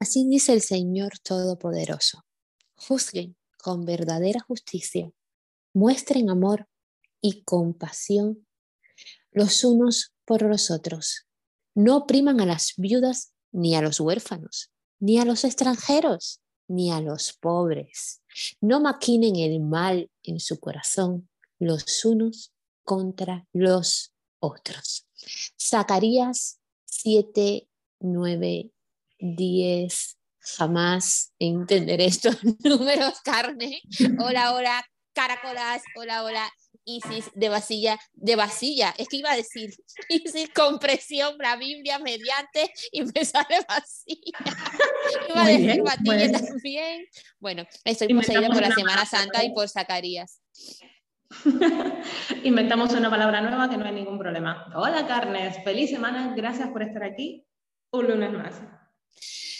Así dice el Señor Todopoderoso. Juzguen con verdadera justicia, muestren amor y compasión los unos por los otros. No opriman a las viudas ni a los huérfanos, ni a los extranjeros, ni a los pobres. No maquinen el mal en su corazón los unos contra los otros. Zacarías 7, 9, 10. Jamás entenderé estos números, carne. Hola, hola, caracolas. Hola, hola. Isis de vasilla, de vasilla, es que iba a decir Isis compresión, la Biblia mediante y me sale vasilla. Iba a decir batilla también. Bueno, estoy poseída por la Semana Santa y por Zacarías. Inventamos una palabra nueva que no hay ningún problema. Hola Carnes, feliz semana, gracias por estar aquí un lunes más.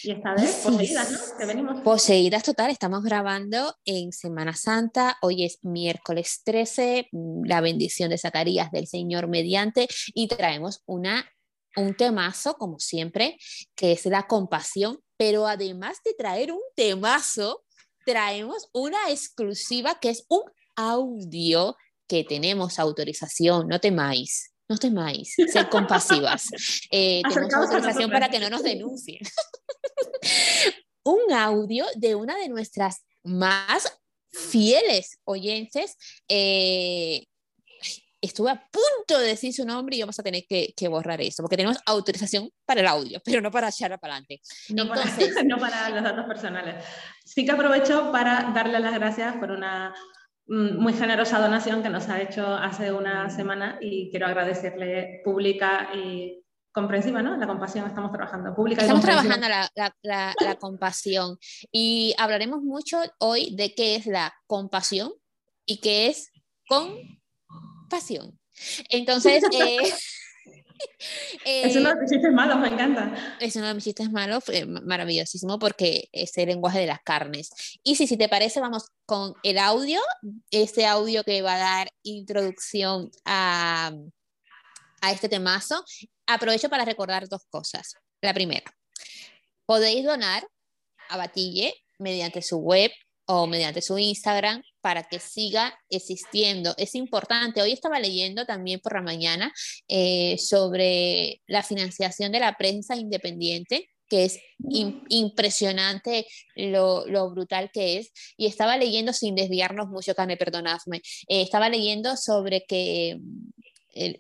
Y esta vez poseídas, ¿no? venimos... Poseídas total, estamos grabando en Semana Santa, hoy es miércoles 13, mm, la bendición de Zacarías del Señor mediante, y traemos una, un temazo, como siempre, que es la compasión, pero además de traer un temazo, traemos una exclusiva que es un audio que tenemos autorización, no temáis, no temáis, sed compasivas. Eh, tenemos autorización para que no nos denuncien. Un audio de una de nuestras más fieles oyentes. Eh, estuve a punto de decir su nombre y vamos a tener que, borrar eso, porque tenemos autorización para el audio, pero no para echar para adelante. No, Entonces, para, no para los datos personales. Sí que aprovecho para darle las gracias por una muy generosa donación que nos ha hecho hace una semana y quiero agradecerle pública y comprensiva, ¿no? La compasión, estamos trabajando pública. Estamos trabajando la, la, la, compasión y hablaremos mucho hoy de qué es la compasión y qué es compasión. Entonces, eh, es uno de mis chistes malos, me encanta. Es uno de mis chistes malos, maravillosísimo, porque es el lenguaje de las carnes. Y si, si te parece, vamos con el audio, ese audio que va a dar introducción a, a este temazo. Aprovecho para recordar dos cosas. La primera, podéis donar a Batille mediante su web o mediante su Instagram para que siga existiendo. Es importante. Hoy estaba leyendo también por la mañana eh, sobre la financiación de la prensa independiente que es impresionante lo, brutal que es. Y estaba leyendo, sin desviarnos mucho, Cane, perdonadme, eh, estaba leyendo sobre que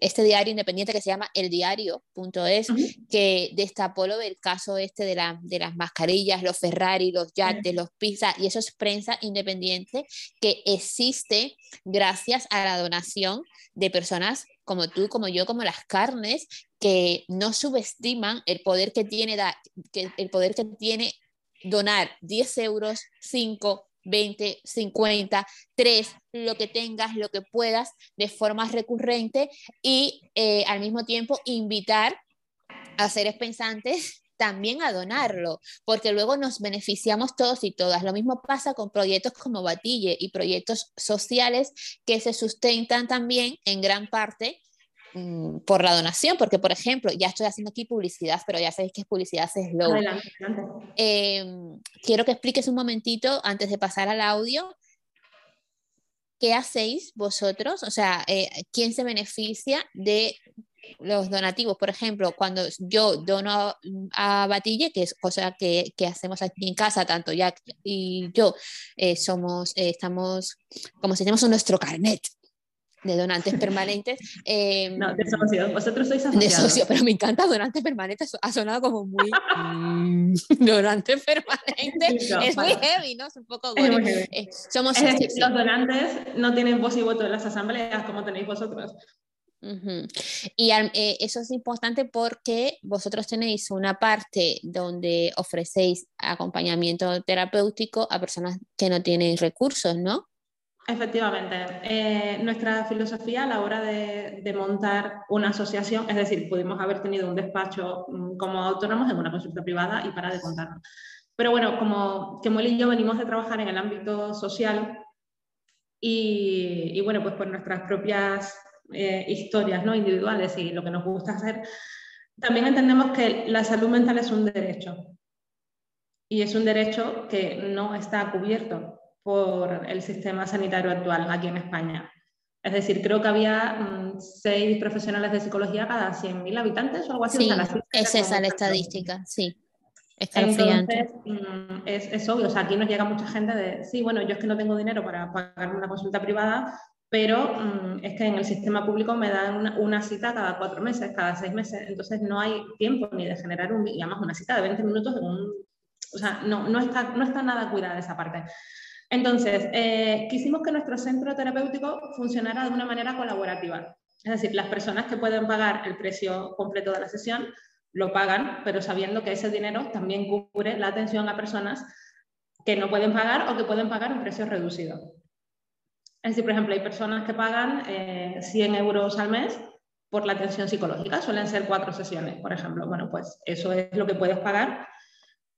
este diario independiente que se llama El Diario.es, que destapó lo del caso este de, la, de las mascarillas, los Ferrari, los yates, los pizza, y eso es prensa independiente que existe gracias a la donación de personas como tú, como yo, como las carnes, que no subestiman el poder que tiene, que, el poder que tiene donar 10 euros, 5, 20, 50, 3, lo que tengas, lo que puedas, de forma recurrente y eh, al mismo tiempo invitar a seres pensantes también a donarlo, porque luego nos beneficiamos todos y todas. Lo mismo pasa con proyectos como Batille y proyectos sociales que se sustentan también en gran parte Mm, por la donación, porque por ejemplo, ya estoy haciendo aquí publicidad, pero ya sabéis que es publicidad es slow. Em, quiero que expliques un momentito antes de pasar al audio. ¿Qué hacéis vosotros? O sea, eh, ¿quién se beneficia de los donativos? Por ejemplo, cuando yo dono a Batille, que es cosa que, que hacemos aquí en casa, tanto Jack y yo, eh, somos, eh, estamos, como si tenemos nuestro carnet de donantes permanentes. Em, no, de socio. Vosotros sois asociados. De socio, pero me encanta donantes permanentes. Ha sonado como muy mm, donante permanente. es muy heavy, ¿no? Es un poco eh, somos es decir, los donantes no tienen voz y voto en las asambleas como tenéis vosotros. Y eh, eso es importante porque vosotros tenéis una parte donde ofrecéis acompañamiento terapéutico a personas que no tienen recursos, ¿no? Efectivamente. Eh, nuestra filosofía a la hora de, montar una asociación, es decir, pudimos haber tenido un despacho mm, como autónomos en una consulta privada y para de contarlo. Pero bueno, como Kemuel y yo venimos de trabajar en el ámbito social y, bueno, pues por nuestras propias eh, historias ¿no? individuales y lo que nos gusta hacer, también entendemos que la salud mental es un derecho y es un derecho que no está cubierto por el sistema sanitario actual aquí en España. Es decir, creo que había mm, seis profesionales de psicología cada 100.000 habitantes o algo así. Sí, es esa la estadística, sí. Entonces, mm, es, es, obvio, o sea, aquí nos llega mucha gente de, sí, bueno, yo es que no tengo dinero para pagar una consulta privada, pero mm, es que en el sistema público me dan una, cita cada cuatro meses, cada seis meses, entonces no hay tiempo ni de generar un, además una cita de 20 minutos en un, o sea, no, no, está, no está nada cuidada esa parte. Entonces, eh, quisimos que nuestro centro terapéutico funcionara de una manera colaborativa. Es decir, las personas que pueden pagar el precio completo de la sesión lo pagan, pero sabiendo que ese dinero también cubre la atención a personas que no pueden pagar o que pueden pagar un precio reducido. Es decir, por ejemplo, hay personas que pagan 100 eh, euros al mes por la atención psicológica, suelen ser cuatro sesiones, por ejemplo. Bueno, pues eso es lo que puedes pagar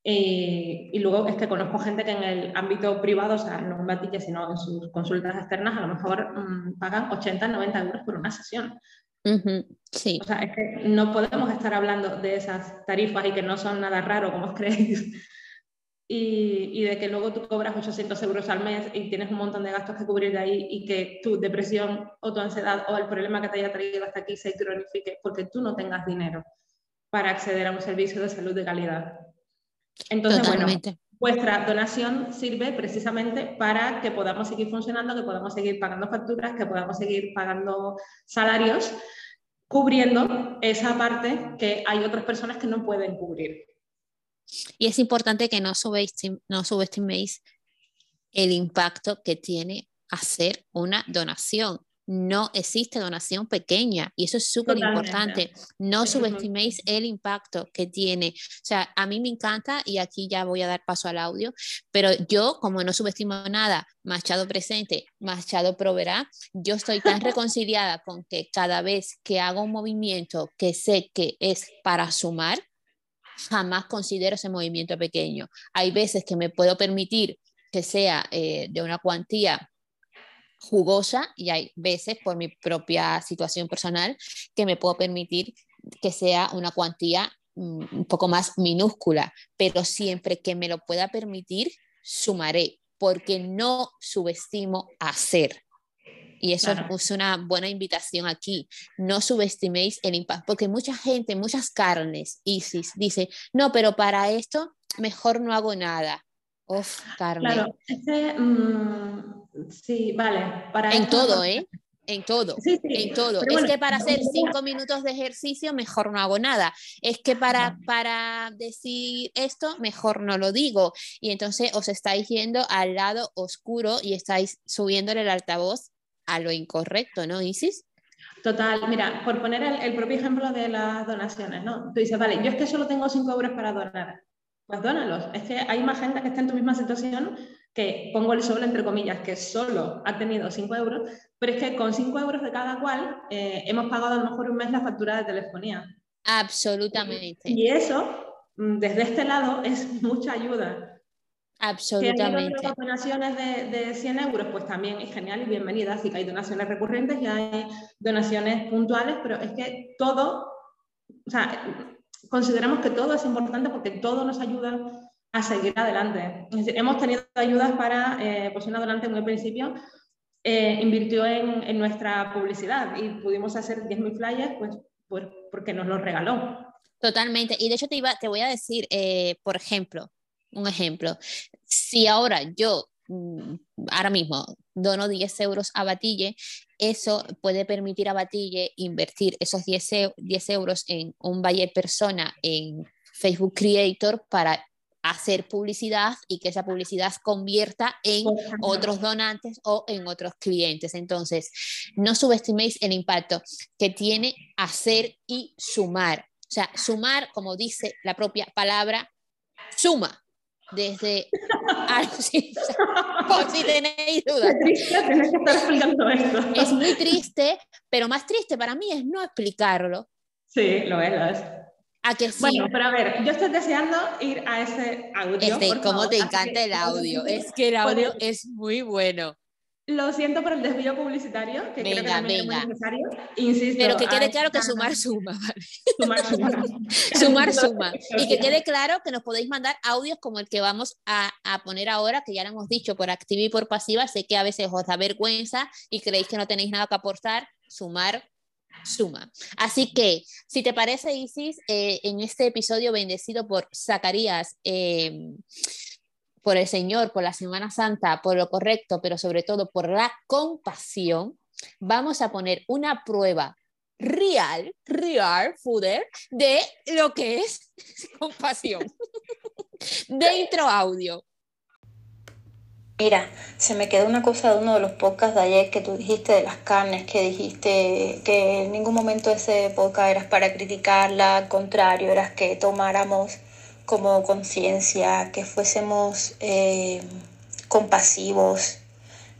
y, luego es que conozco gente que en el ámbito privado, o sea, no en Batille, sino en sus consultas externas, a lo mejor mm, pagan 80, 90 euros por una sesión. sí. O sea, es que no podemos estar hablando de esas tarifas y que no son nada raro, como os creéis. Y, y, de que luego tú cobras 800 euros al mes y tienes un montón de gastos que cubrir de ahí y que tu depresión o tu ansiedad o el problema que te haya traído hasta aquí se cronifique porque tú no tengas dinero para acceder a un servicio de salud de calidad. Entonces, bueno, vuestra donación sirve precisamente para que podamos seguir funcionando, que podamos seguir pagando facturas, que podamos seguir pagando salarios, cubriendo esa parte que hay otras personas que no pueden cubrir. Y es importante que no, no subestiméis el impacto que tiene hacer una donación no existe donación pequeña y eso es súper importante. No subestiméis el impacto que tiene. O sea, a mí me encanta y aquí ya voy a dar paso al audio, pero yo como no subestimo nada, Machado presente, Machado proveerá, yo estoy tan reconciliada con que cada vez que hago un movimiento que sé que es para sumar, jamás considero ese movimiento pequeño. Hay veces que me puedo permitir que sea eh, de una cuantía jugosa y hay veces por mi propia situación personal que me puedo permitir que sea una cuantía mm, un poco más minúscula, pero siempre que me lo pueda permitir, sumaré, porque no subestimo hacer. Y eso es una buena invitación aquí. No subestiméis el impacto, porque mucha gente, muchas carnes, Isis, dice, no, pero para esto mejor no hago nada. Uf, carne. Claro, mm, Sí, vale. Para en todo, ¿eh? En todo, en todo. es que para hacer cinco minutos de ejercicio mejor no hago nada. Es que para, para decir esto mejor no lo digo. Y entonces os estáis yendo al lado oscuro y estáis subiéndole el altavoz a lo incorrecto, ¿no, Isis? Total, mira, por poner el, el, propio ejemplo de las donaciones, ¿no? Tú dices, vale, yo es que solo tengo cinco euros para donar. Pues dónalos. Es que hay más gente que está en tu misma situación que pongo el solo entre comillas, que solo ha tenido 5 euros, pero es que con 5 euros de cada cual eh, hemos pagado a lo mejor un mes la factura de telefonía. Absolutamente. Y eso, mm, desde este lado, es mucha ayuda. Absolutamente. Si hay donaciones de, de 100 euros, pues también es genial y bienvenida. Así que hay donaciones recurrentes y hay donaciones puntuales, pero es que todo, o sea, consideramos que todo es importante porque todo nos ayuda a seguir adelante. hemos tenido ayudas para, eh, pues una donante en un principio eh, invirtió en, en, nuestra publicidad y pudimos hacer 10.000 flyers pues, pues, porque nos los regaló. Totalmente. Y de hecho te, iba, te voy a decir, eh, por ejemplo, un ejemplo, si ahora yo, mm, ahora mismo, dono 10 euros a Batille, eso puede permitir a Batille invertir esos 10, 10 euros en un buyer persona en Facebook Creator para hacer publicidad y que esa publicidad convierta en otros donantes o en otros clientes. Entonces, no subestiméis el impacto que tiene hacer y sumar. O sea, sumar, como dice la propia palabra, suma. Desde por si tenéis dudas. Es muy triste, pero más triste para mí es no explicarlo. Sí, lo es, lo es. ¿A que sí? Bueno, pero a ver, yo estoy deseando ir a ese audio. Este, ¿Cómo te encanta el audio? Es que el audio es muy bueno. Lo siento por el desvío publicitario, que creo que también es necesario. Insisto. Pero que quede claro que sumar suma, ¿vale? Sumar suma. sumar suma. Y que quede claro que nos podéis mandar audios como el que vamos a, a, poner ahora, que ya lo hemos dicho por activa y por pasiva. Sé que a veces os da vergüenza y creéis que no tenéis nada que aportar. Sumar suma. Así que, si te parece, Isis, eh, en este episodio bendecido por Zacarías, eh, por el Señor, por la Semana Santa, por lo correcto, pero sobre todo por la compasión, vamos a poner una prueba real, real, fooder, de lo que es compasión. Dentro audio. Mira, se me quedó una cosa de uno de los podcasts de ayer que tú dijiste de las carnes, que dijiste que en ningún momento ese podcast eras para criticarla, al contrario, eras que tomáramos como conciencia, que fuésemos eh, compasivos.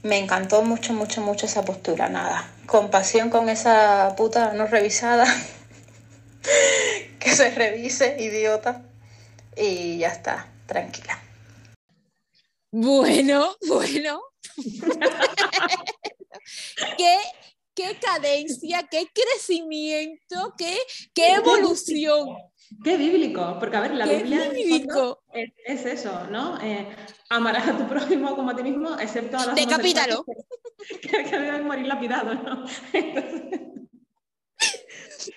Me encantó mucho, mucho, mucho esa postura, nada. Compasión con esa puta no revisada. que se revise, idiota. Y ya está, tranquila. Bueno, bueno. ¿Qué, qué cadencia, qué crecimiento, qué, qué evolución. Qué bíblico, porque a ver, la Biblia es, es, eso, ¿no? Eh, amarás a tu prójimo como a ti mismo, excepto a los Decapítalo. Que, que, deben morir lapidado, ¿no?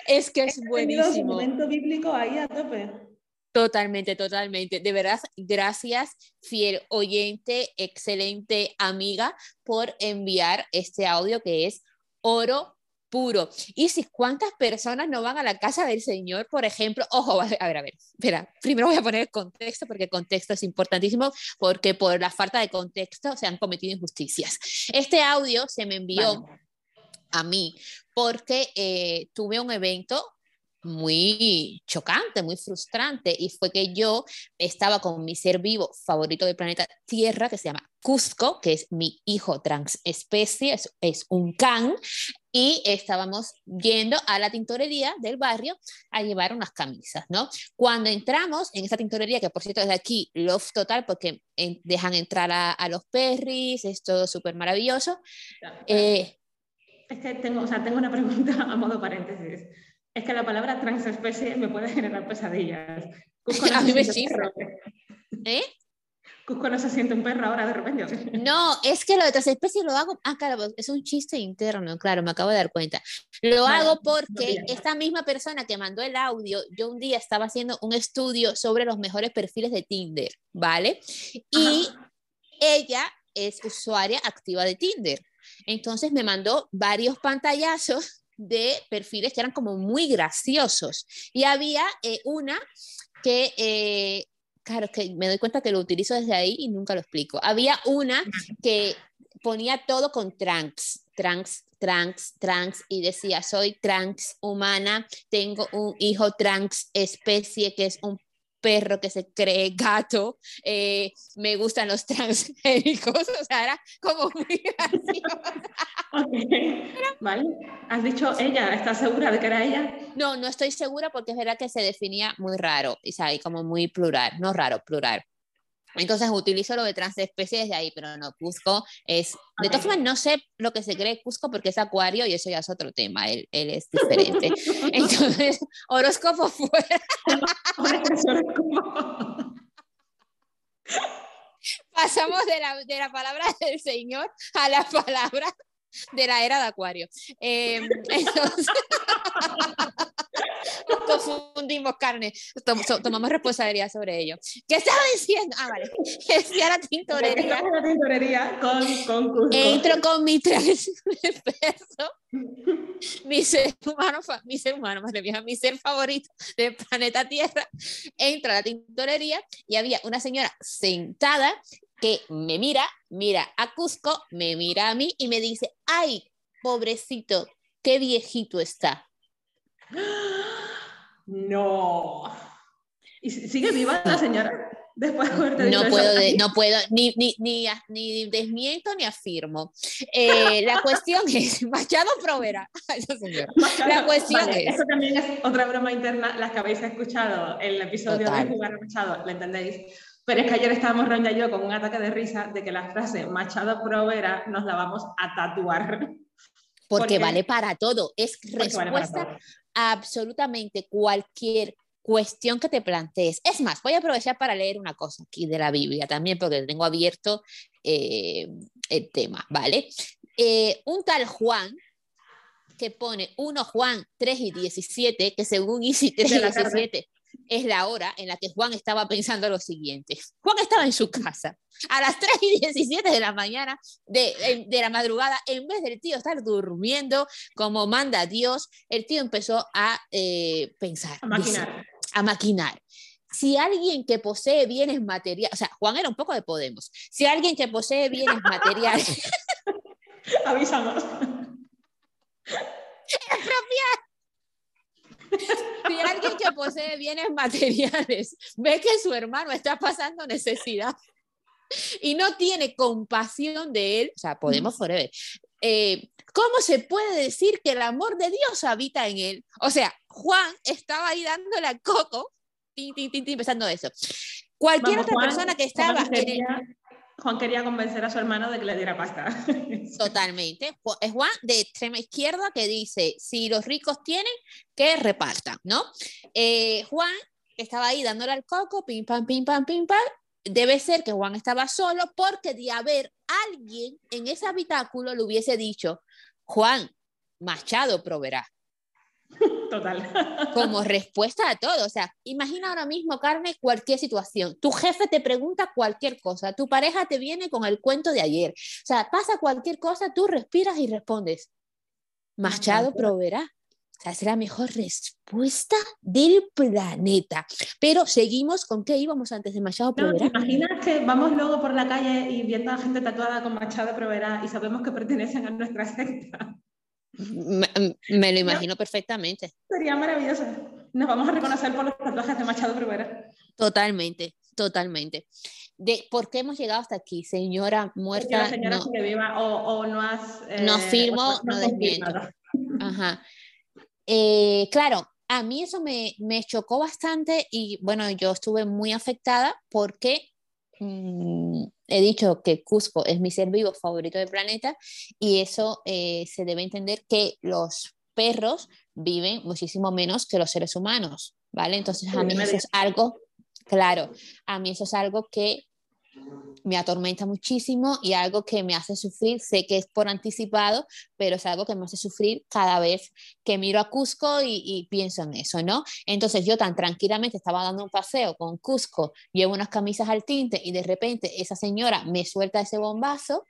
es que es buenísimo. Un momento bíblico ahí a tope. Totalmente, totalmente. De verdad, gracias, fiel oyente, excelente amiga, por enviar este audio que es oro puro. Y si cuántas personas no van a la casa del Señor, por ejemplo, ojo, a ver, a ver, espera, primero voy a poner el contexto porque el contexto es importantísimo, porque por la falta de contexto se han cometido injusticias. Este audio se me envió a mí porque eh, tuve un evento muy chocante, muy frustrante, y fue que yo estaba con mi ser vivo favorito del planeta Tierra, que se llama Cusco, que es mi hijo transespecie, es, es un can, y estábamos yendo a la tintorería del barrio a llevar unas camisas, ¿no? Cuando entramos en esa tintorería, que por cierto es de aquí, love total, porque dejan entrar a, los perris, es todo súper maravilloso. Eh, es que tengo, o sea, tengo una pregunta a modo paréntesis es que la palabra transespecie me puede generar pesadillas. Cusco no a mí me chifra. ¿Eh? Cusco no se siente un perro ahora de repente. No, es que lo de transespecie lo hago. Ah, claro, es un chiste interno, claro, me acabo de dar cuenta. Lo hago porque esta misma persona que mandó el audio, yo un día estaba haciendo un estudio sobre los mejores perfiles de Tinder, ¿vale? Y ella es usuaria activa de Tinder. Entonces me mandó varios pantallazos de perfiles que eran como muy graciosos. Y había eh, una que, eh, claro, que me doy cuenta que lo utilizo desde ahí y nunca lo explico. Había una que ponía todo con trans, trans, trans, trans, y decía, soy trans humana, tengo un hijo trans especie que es un perro que se cree gato, eh, me gustan los transgénicos, o sea, era como muy gracioso. Vale, has dicho ella, ¿estás segura de que era ella? No, no estoy segura porque es verdad que se definía muy raro, y como muy plural, no raro, plural. Entonces utilizo lo de transespecie desde ahí, pero no, Cusco es... De todas formas, no sé lo que se cree Cusco porque es acuario y eso ya es otro tema, él, él es diferente. Entonces, horóscopo fuera. Pasamos de la, de la palabra del Señor a la palabra de la era de Acuario. Eh, entonces, confundimos carne, tomamos responsabilidad sobre ello. ¿Qué estaba diciendo? Ah, vale. Decía la tintorería. La tintorería con, con Entro con mi tres pesos, mi ser humano, mi ser humano, madre mía, mi ser favorito del planeta Tierra. Entro a la tintorería y había una señora sentada que me mira, mira a Cusco, me mira a mí y me dice, ay, pobrecito, qué viejito está. No. ¿Y sigue viva la señora? Después de no puedo, no puedo, ni, ni, ni, ni, desmiento ni afirmo. Eh, la cuestión es, Machado Provera. la cuestión es... Eso también es otra broma interna, las que habéis escuchado en el episodio de Jugar a Machado, ¿la entendéis? Pero es que ayer estábamos Ronda y yo con un ataque de risa de que la frase Machado Provera nos la vamos a tatuar. Porque, vale para todo. Es respuesta a absolutamente cualquier cuestión que te plantees. Es más, voy a aprovechar para leer una cosa aquí de la Biblia también, porque tengo abierto eh, el tema, ¿vale? Eh, un tal Juan, que pone 1 Juan 3 y 17, que según Isi 3 y 17 es la hora en la que Juan estaba pensando lo siguiente. Juan estaba en su casa a las 3 y 17 de la mañana, de, de la madrugada, en vez del tío estar durmiendo como manda Dios, el tío empezó a eh, pensar. A maquinar. a maquinar si alguien que posee bienes materiales, o sea, Juan era un poco de Podemos, si alguien que posee bienes materiales... Avisamos. Si alguien que posee bienes materiales ve que su hermano está pasando necesidad y no tiene compasión de él, o sea, podemos forever. Eh, ¿Cómo se puede decir que el amor de Dios habita en él? O sea, Juan estaba ahí dándole a coco, tin, tin, tin, empezando eso. Cualquier otra persona que estaba en el, Juan quería convencer a su hermano de que le diera pasta. Totalmente. Es Juan de extrema izquierda que dice, si los ricos tienen, que repartan, ¿no? Eh, Juan estaba ahí dándole al coco, pim, pam, pim, pam, pim, pam. Debe ser que Juan estaba solo porque de haber alguien en ese habitáculo le hubiese dicho, Juan, Machado proveerá. Total. Como respuesta a todo. O sea, imagina ahora mismo, Carmen, cualquier situación. Tu jefe te pregunta cualquier cosa, tu pareja te viene con el cuento de ayer. O sea, pasa cualquier cosa, tú respiras y respondes. Machado proveerá. O sea, es la mejor respuesta del planeta. Pero seguimos con qué íbamos antes de Machado proveerá. ¿Te imaginas que vamos luego por la calle y viendo a gente tatuada con Machado proveerá y sabemos que pertenecen a nuestra secta? Me, lo imagino perfectamente. Sería maravilloso. Nos vamos a reconocer por los tatuajes de Machado Rivera. Totalmente, totalmente. De por qué hemos llegado hasta aquí, señora muerta. señora no, viva o, no has. Eh, no firmo, no, desmiento. Ajá. Eh, claro, a mí eso me, me, chocó bastante y bueno, yo estuve muy afectada porque mm, he dicho que Cusco es mi ser vivo favorito del planeta y eso eh, se debe entender que los perros viven muchísimo menos que los seres humanos, ¿vale? Entonces a mí eso es algo, claro, a mí eso es algo que me atormenta muchísimo y algo que me hace sufrir, sé que es por anticipado, pero es algo que me hace sufrir cada vez que miro a Cusco y, pienso en eso, ¿no? Entonces yo tan tranquilamente estaba dando un paseo con Cusco, llevo unas camisas al tinte y de repente esa señora me suelta ese bombazo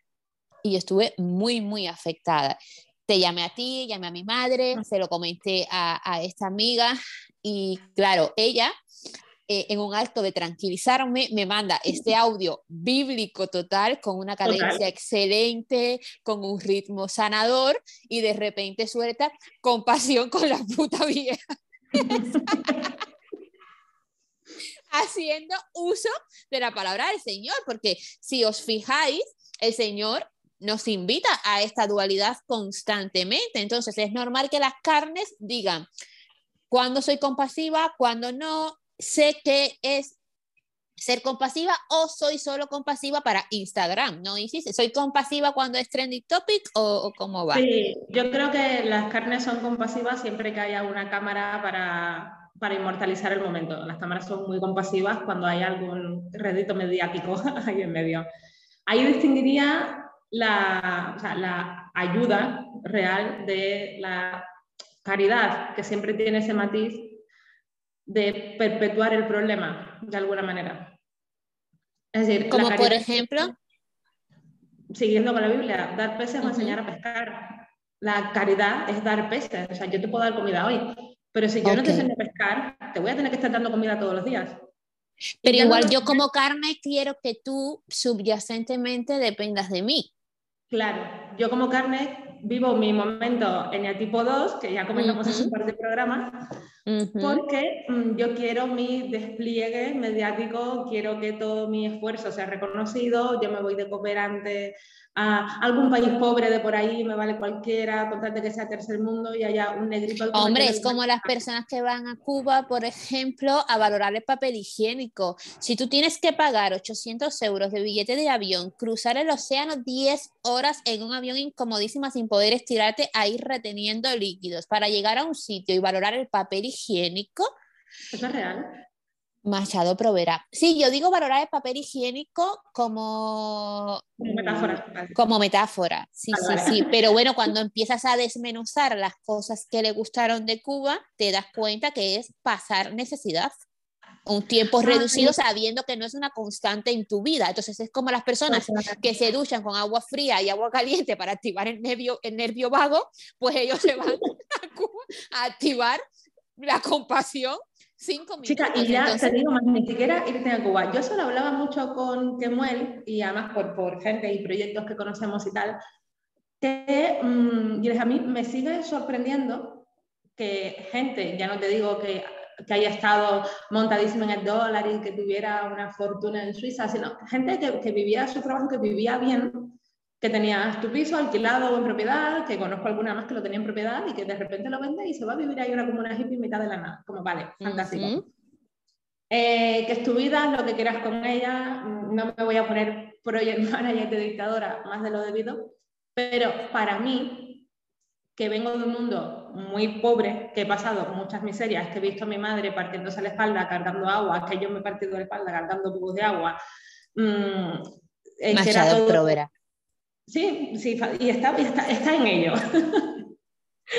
y estuve muy, muy afectada. Te llamé a ti, llamé a mi madre, se lo comenté a, a esta amiga y claro, ella eh, en un acto de tranquilizarme, me manda este audio bíblico total, con una cadencia excelente, con un ritmo sanador, y de repente suelta compasión con la puta vieja. Haciendo uso de la palabra del Señor, porque si os fijáis, el Señor nos invita a esta dualidad constantemente. Entonces es normal que las carnes digan, cuando soy compasiva, cuando no, sé que es ser compasiva o soy solo compasiva para Instagram, ¿no? Y ¿soy compasiva cuando es trending topic o, cómo va? Sí, yo creo que las carnes son compasivas siempre que haya una cámara para, para inmortalizar el momento. Las cámaras son muy compasivas cuando hay algún redito mediático ahí en medio. Ahí distinguiría la, o sea, la ayuda real de la caridad, que siempre tiene ese matiz de perpetuar el problema de alguna manera. Es decir, como por ejemplo, siguiendo con la Biblia, dar peces o enseñar a pescar. La caridad es dar peces, o sea, yo te puedo dar comida hoy, pero si yo no te enseño a pescar, te voy a tener que estar dando comida todos los días. Pero igual yo como carne quiero que tú subyacentemente dependas de mí. Claro, yo como carne vivo mi momento en el tipo 2, que ya comentamos en un par de programas, porque mm, yo quiero mi despliegue mediático, quiero que todo mi esfuerzo sea reconocido, yo me voy de cooperante a algún país pobre de por ahí, me vale cualquiera, contarte que sea tercer mundo y haya un negrito. Hombre, es como las personas que van a Cuba, por ejemplo, a valorar el papel higiénico. Si tú tienes que pagar 800 euros de billete de avión, cruzar el océano 10 horas en un avión incomodísima sin poder estirarte ahí reteniendo líquidos para llegar a un sitio y valorar el papel higiénico. ¿Eso es real? Machado Provera. Sí, yo digo valorar el papel higiénico como, como metáfora. Como metáfora, sí, sí, sí. Pero bueno, cuando empiezas a desmenuzar las cosas que le gustaron de Cuba, te das cuenta que es pasar necesidad. Un tiempo ah, reducido sabiendo que no es una constante en tu vida. Entonces es como las personas que se duchan con agua fría y agua caliente para activar el nervio, el nervio vago, pues ellos se van a, Cuba a activar la compasión Cinco minutos. Chica, y ya te digo más, ni siquiera irte a Cuba. Yo solo hablaba mucho con Kemuel y además por, por gente y proyectos que conocemos y tal, que mmm, a mí me sigue sorprendiendo que gente, ya no te digo que, que haya estado montadísima en el dólar y que tuviera una fortuna en Suiza, sino gente que, que vivía su trabajo, que vivía bien, que tenías tu piso alquilado o en propiedad, que conozco alguna más que lo tenía en propiedad y que de repente lo vende y se va a vivir ahí una comuna hippie en mitad de la nada. Como, vale, fantástico. Eh, que es tu vida, lo que quieras con ella, mm, no me voy a poner project manager de dictadora más de lo debido, pero para mí, que vengo de un mundo muy pobre, que he pasado muchas miserias, que he visto a mi madre partiéndose la espalda, cargando agua, que yo me he partido la espalda cargando tubos de agua, mmm, Machado Provera. Sí, sí, y está, está, en ello.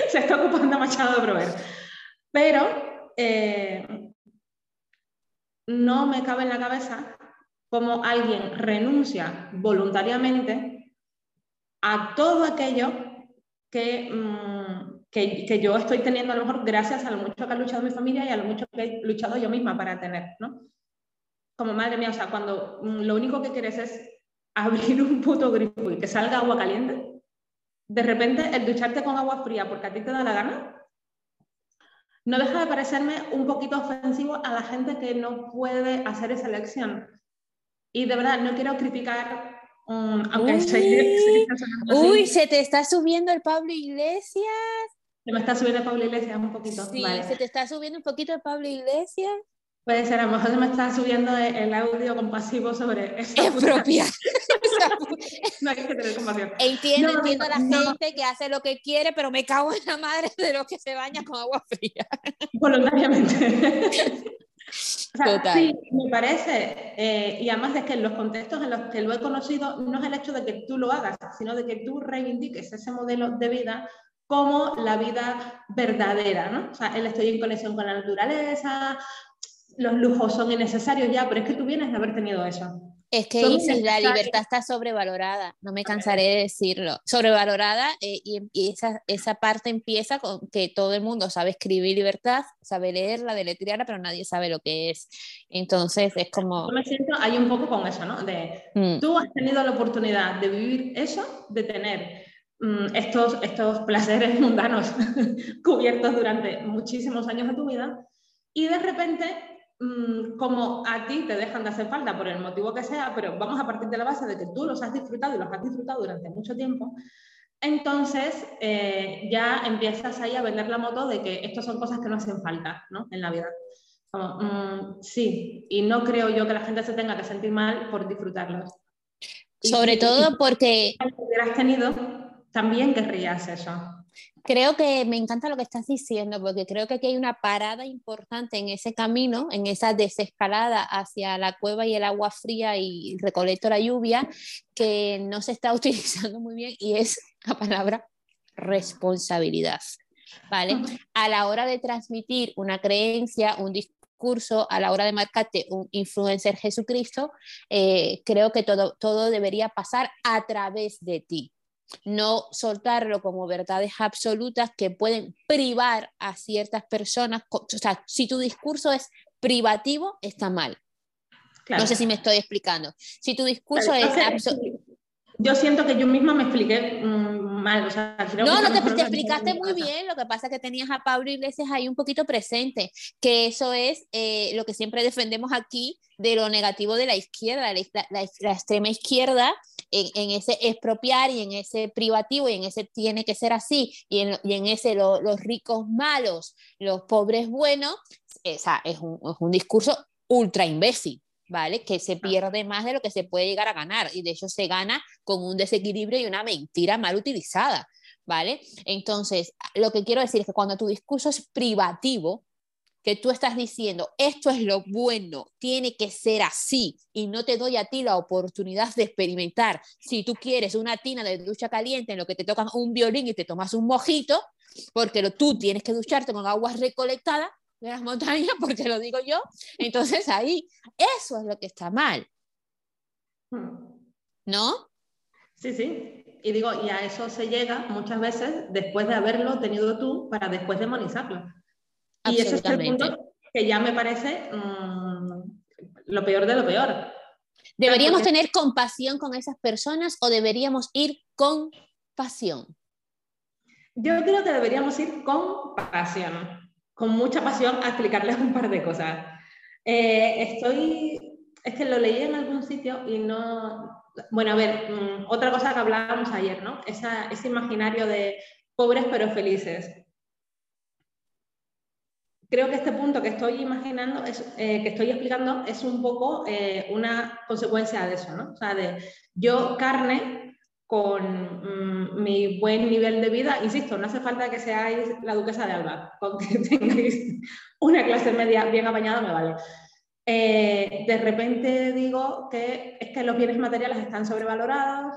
Se está ocupando Machado de Prover. Pero eh, no me cabe en la cabeza cómo alguien renuncia voluntariamente a todo aquello que, mm, que, que, yo estoy teniendo a lo mejor gracias a lo mucho que ha luchado mi familia y a lo mucho que he luchado yo misma para tener, ¿no? Como madre mía, o sea, cuando mm, lo único que quieres es abrir un puto grifo y que salga agua caliente, de repente el ducharte con agua fría porque a ti te da la gana, no deja de parecerme un poquito ofensivo a la gente que no puede hacer esa elección. Y de verdad, no quiero criticar, um, aunque uy, uy, se te está subiendo el Pablo Iglesias. Se me está subiendo el Pablo Iglesias un poquito. Sí, se te está subiendo un poquito el Pablo Iglesias. Puede ser, a lo mejor se me está subiendo el audio compasivo sobre eso. Es propia. no hay que tener compasión. Entiendo, entiendo a la gente que hace lo que quiere, pero me cago en la madre de los que se baña con agua fría. Voluntariamente. Total. Sí, me parece, eh, y además es que en los contextos en los que lo he conocido, no es el hecho de que tú lo hagas, sino de que tú reivindiques ese modelo de vida como la vida verdadera, ¿no? O sea, él estoy en conexión con la naturaleza, los lujos son innecesarios ya, pero es que tú vienes de haber tenido eso. Es que la libertad está sobrevalorada, no me cansaré de decirlo. Sobrevalorada eh, y, esa, esa, parte empieza con que todo el mundo sabe escribir libertad, sabe leerla, deletrearla, pero nadie sabe lo que es. Entonces es como... Yo me siento ahí un poco con eso, ¿no? De, mm. Tú has tenido la oportunidad de vivir eso, de tener mm, estos, estos placeres mundanos cubiertos durante muchísimos años de tu vida y de repente Mm, como a ti te dejan de hacer falta por el motivo que sea, pero vamos a partir de la base de que tú los has disfrutado y los has disfrutado durante mucho tiempo, entonces eh, ya empiezas ahí a vender la moto de que estas son cosas que no hacen falta ¿no? en la vida. Como, mm, sí, y no creo yo que la gente se tenga que sentir mal por disfrutarlos. Sobre todo porque... Si hubieras tenido, también querrías eso creo que me encanta lo que estás diciendo, porque creo que aquí hay una parada importante en ese camino, en esa desescalada hacia la cueva y el agua fría y recolecto la lluvia, que no se está utilizando muy bien y es la palabra responsabilidad. ¿Vale? A la hora de transmitir una creencia, un discurso, a la hora de marcarte un influencer Jesucristo, eh, creo que todo, todo debería pasar a través de ti no soltarlo como verdades absolutas que pueden privar a ciertas personas. O sea, si tu discurso es privativo, está mal. No sé si me estoy explicando. Si tu discurso es Yo siento que yo misma me expliqué mm, mal. O sea, no, no te, te explicaste muy bien. Lo que pasa es que tenías a Pablo Iglesias ahí un poquito presente, que eso es eh, lo que siempre defendemos aquí de lo negativo de la izquierda, la, la, extrema izquierda, en, en, ese expropiar y en ese privativo y en ese tiene que ser así, y en, y en ese los ricos malos, los pobres buenos, esa es un, es un discurso ultra imbécil. ¿vale? Que se pierde más de lo que se puede llegar a ganar y de hecho se gana con un desequilibrio y una mentira mal utilizada, ¿vale? Entonces, lo que quiero decir es que cuando tu discurso es privativo, que tú estás diciendo, esto es lo bueno, tiene que ser así, y no te doy a ti la oportunidad de experimentar. Si tú quieres una tina de ducha caliente en lo que te tocan un violín y te tomas un mojito, porque tú tienes que ducharte con agua recolectada, de las montañas, porque lo digo yo. Entonces ahí, eso es lo que está mal. Hmm. ¿No? Sí, sí. Y digo, y a eso se llega muchas veces después de haberlo tenido tú para después demonizarlo. Y ese es el punto que ya me parece mm, lo peor de lo peor. ¿Deberíamos tener compasión con esas personas o deberíamos ir con pasión? Yo creo que deberíamos ir con pasión con mucha pasión a explicarles un par de cosas. Eh, estoy, es que lo leí en algún sitio y no, bueno, a ver, mm, otra cosa que hablábamos ayer, ¿no? ese imaginario de pobres pero felices. Creo que este punto que estoy imaginando, es, eh, que estoy explicando, es un poco eh, una consecuencia de eso, ¿no? O sea, de yo carne con mm, mi buen nivel de vida. Insisto, no hace falta que seáis la duquesa de Alba, con que tengáis una clase media bien apañada me vale. Eh, de repente digo que es que los bienes materiales están sobrevalorados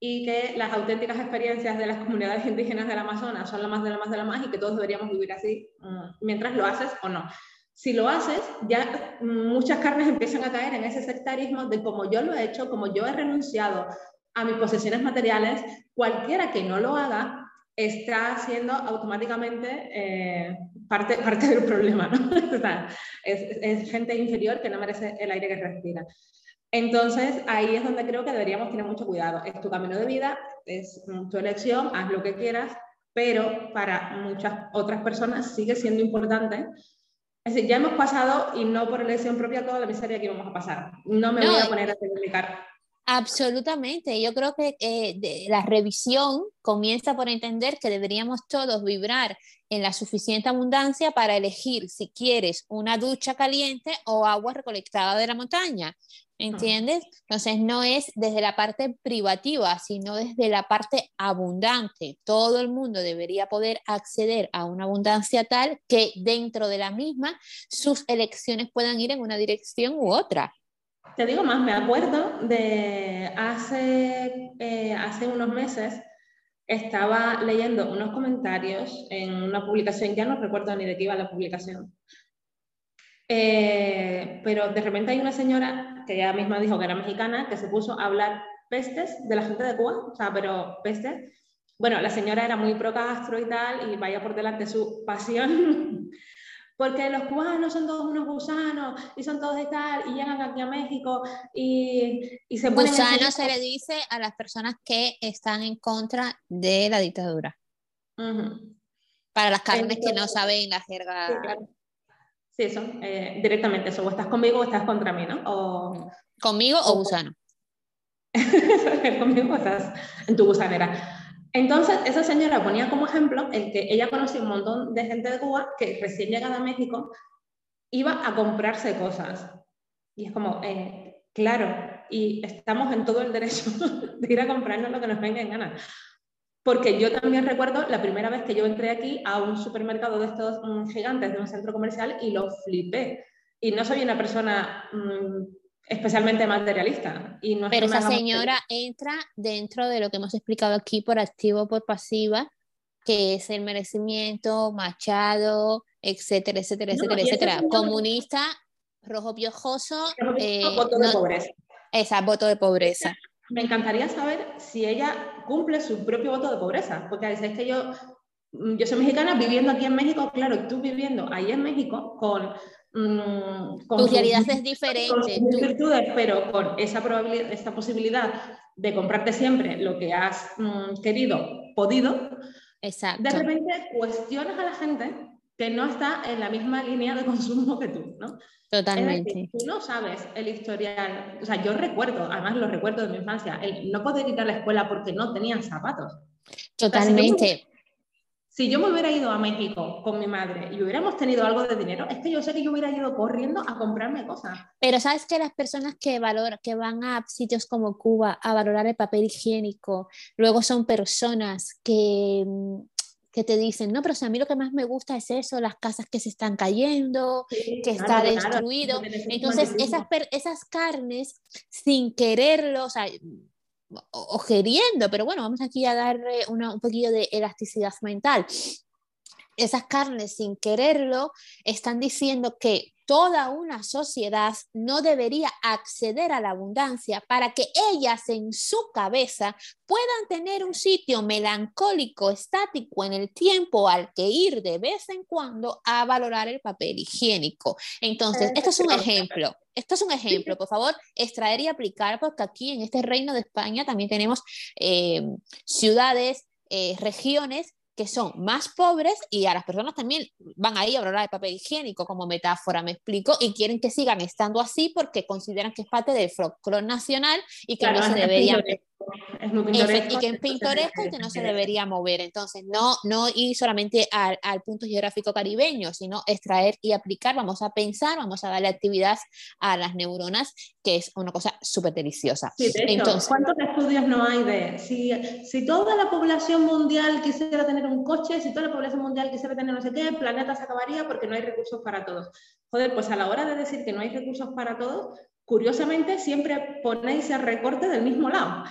y que las auténticas experiencias de las comunidades indígenas del Amazonas son lo más de lo más de lo más y que todos deberíamos vivir así mm, mientras lo haces o no. Si lo haces, ya muchas carnes empiezan a caer en ese sectarismo de como yo lo he hecho, como yo he renunciado a mis posesiones materiales, cualquiera que no lo haga está siendo automáticamente eh, parte, parte del problema, ¿no? es, gente inferior que no merece el aire que respira. Entonces, ahí es donde creo que deberíamos tener mucho cuidado. Es tu camino de vida, es tu elección, haz lo que quieras, pero para muchas otras personas sigue siendo importante. Es decir, ya hemos pasado, y no por elección propia, toda la miseria que íbamos a pasar. No me voy a poner a explicar Absolutamente. Yo creo que eh, la revisión comienza por entender que deberíamos todos vibrar en la suficiente abundancia para elegir si quieres una ducha caliente o agua recolectada de la montaña. ¿Entiendes? Entonces no es desde la parte privativa, sino desde la parte abundante. Todo el mundo debería poder acceder a una abundancia tal que dentro de la misma sus elecciones puedan ir en una dirección u otra. Te digo más, me acuerdo de hace, eh, hace unos meses, estaba leyendo unos comentarios en una publicación, ya no recuerdo ni de qué iba la publicación, eh, pero de repente hay una señora que ella misma dijo que era mexicana, que se puso a hablar pestes de la gente de Cuba, o sea, pero pestes. Bueno, la señora era muy pro Castro y tal, y vaya por delante su pasión porque los cubanos son todos unos gusanos y son todos de tal y llegan aquí a México y, y se ponen... Gusano se le dice a las personas que están en contra de la dictadura. Para las carnes que no saben la jerga. Sí, eso, eh, directamente eso, o estás conmigo o estás contra mí, ¿no? O, conmigo o, o gusano. conmigo o estás en tu gusanera. Entonces, esa señora ponía como ejemplo el que ella conocía un montón de gente de Cuba que recién llegada a México iba a comprarse cosas. Y es como, eh, claro, y estamos en todo el derecho de ir a comprarnos lo que nos venga en gana. Porque yo también recuerdo la primera vez que yo entré aquí a un supermercado de estos mm, gigantes de un centro comercial y lo flipé. Y no soy una persona mm, especialmente materialista. Y Pero esa señora entra dentro de lo que hemos explicado aquí por activo o por pasiva, que es el merecimiento, Machado, etcétera, etcétera, etcétera, etcétera. Comunista, rojo piojoso. Eh, voto de pobreza. Esa, voto de pobreza. Me encantaría saber si ella cumple su propio voto de pobreza, porque es que yo, yo soy mexicana viviendo aquí en México, claro, tú viviendo ahí en México con Mm, tu realidad es diferente. virtudes, pero con esa, probabilidad, esa posibilidad de comprarte siempre lo que has mm, querido podido, Exacto. de repente cuestionas a la gente que no está en la misma línea de consumo que tú, ¿no? Totalmente. Es decir, tú no sabes el historial, o sea, yo recuerdo, además lo recuerdo de mi infancia, el no poder ir a la escuela porque no tenían zapatos. Totalmente. Si yo me hubiera ido a México con mi madre y hubiéramos tenido algo de dinero, es que yo sé que yo hubiera ido corriendo a comprarme cosas. Pero sabes que las personas que, valor, que van a sitios como Cuba a valorar el papel higiénico, luego son personas que, mm, que te dicen, no, pero si a mí lo que más me gusta es eso, las casas que se están cayendo, Sí, que claro, está claro, destruido. necesitas Entonces, esas, esas carnes, sin quererlo, o sea, o, queriendo, pero bueno, vamos aquí a darle una- un poquillo de elasticidad mental. Esas carnes, sin quererlo, están diciendo que toda una sociedad no debería acceder a la abundancia para que ellas en su cabeza puedan tener un sitio melancólico, estático en el tiempo al que ir de vez en cuando a valorar el papel higiénico. Entonces, esto es un ejemplo. Esto es un ejemplo, por favor, extraer y aplicar, porque aquí en este reino de España también tenemos eh, ciudades, eh, regiones que son más pobres y a las personas también van ahí a valorar el papel higiénico como metáfora, me explico, y quieren que sigan estando así porque consideran que es parte del folclore nacional y que Claro, no se es debería pintoresco, Es muy pintoresco. y que es pintoresco y que no se debería mover. Entonces, no, no ir solamente al, al punto geográfico caribeño, sino extraer y aplicar. Vamos a pensar, vamos a darle actividad a las neuronas, que es una cosa súper deliciosa. Sí, de hecho, Entonces- ¿cuántos estudios no hay de si, si toda la población mundial quisiera tener un coche, si toda la población mundial quisiera tener no sé qué, el planeta se acabaría porque no hay recursos para todos? Joder, pues a la hora de decir que no hay recursos para todos, curiosamente siempre ponéis el recorte del mismo lado.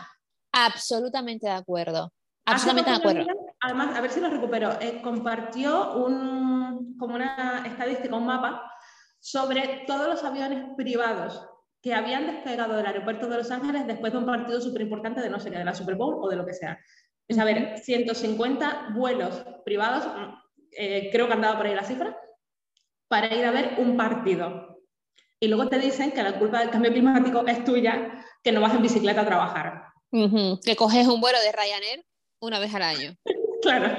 Absolutamente de acuerdo. Absolutamente de acuerdo. Además, a ver si lo recupero, eh, compartió un, como una estadística, un mapa sobre todos los aviones privados que habían despegado del aeropuerto de Los Ángeles después de un partido súper importante de no sé qué, de la Super Bowl o de lo que sea. Es a ver, 150 vuelos privados, mm, eh, creo que andaba por ahí la cifra, para ir a ver un partido. Y luego te dicen que la culpa del cambio climático es tuya, que no vas en bicicleta a trabajar. Ujú, Que coges un vuelo de Ryanair una vez al año. Claro,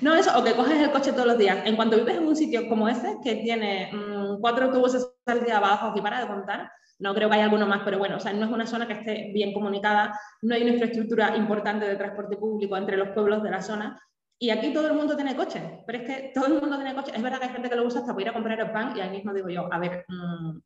no eso, o que coges el coche todos los días. En cuanto vives en un sitio como ese, que tiene mm, cuatro autobuses al día abajo, y para de contar, no creo que haya alguno más, pero bueno, o sea, no es una zona que esté bien comunicada, no hay una infraestructura importante de transporte público entre los pueblos de la zona. Y aquí todo el mundo tiene coche, pero es que todo el mundo tiene coche. Es verdad que hay gente que lo usa hasta para ir a comprar el pan y ahí mismo digo yo, a ver, mm,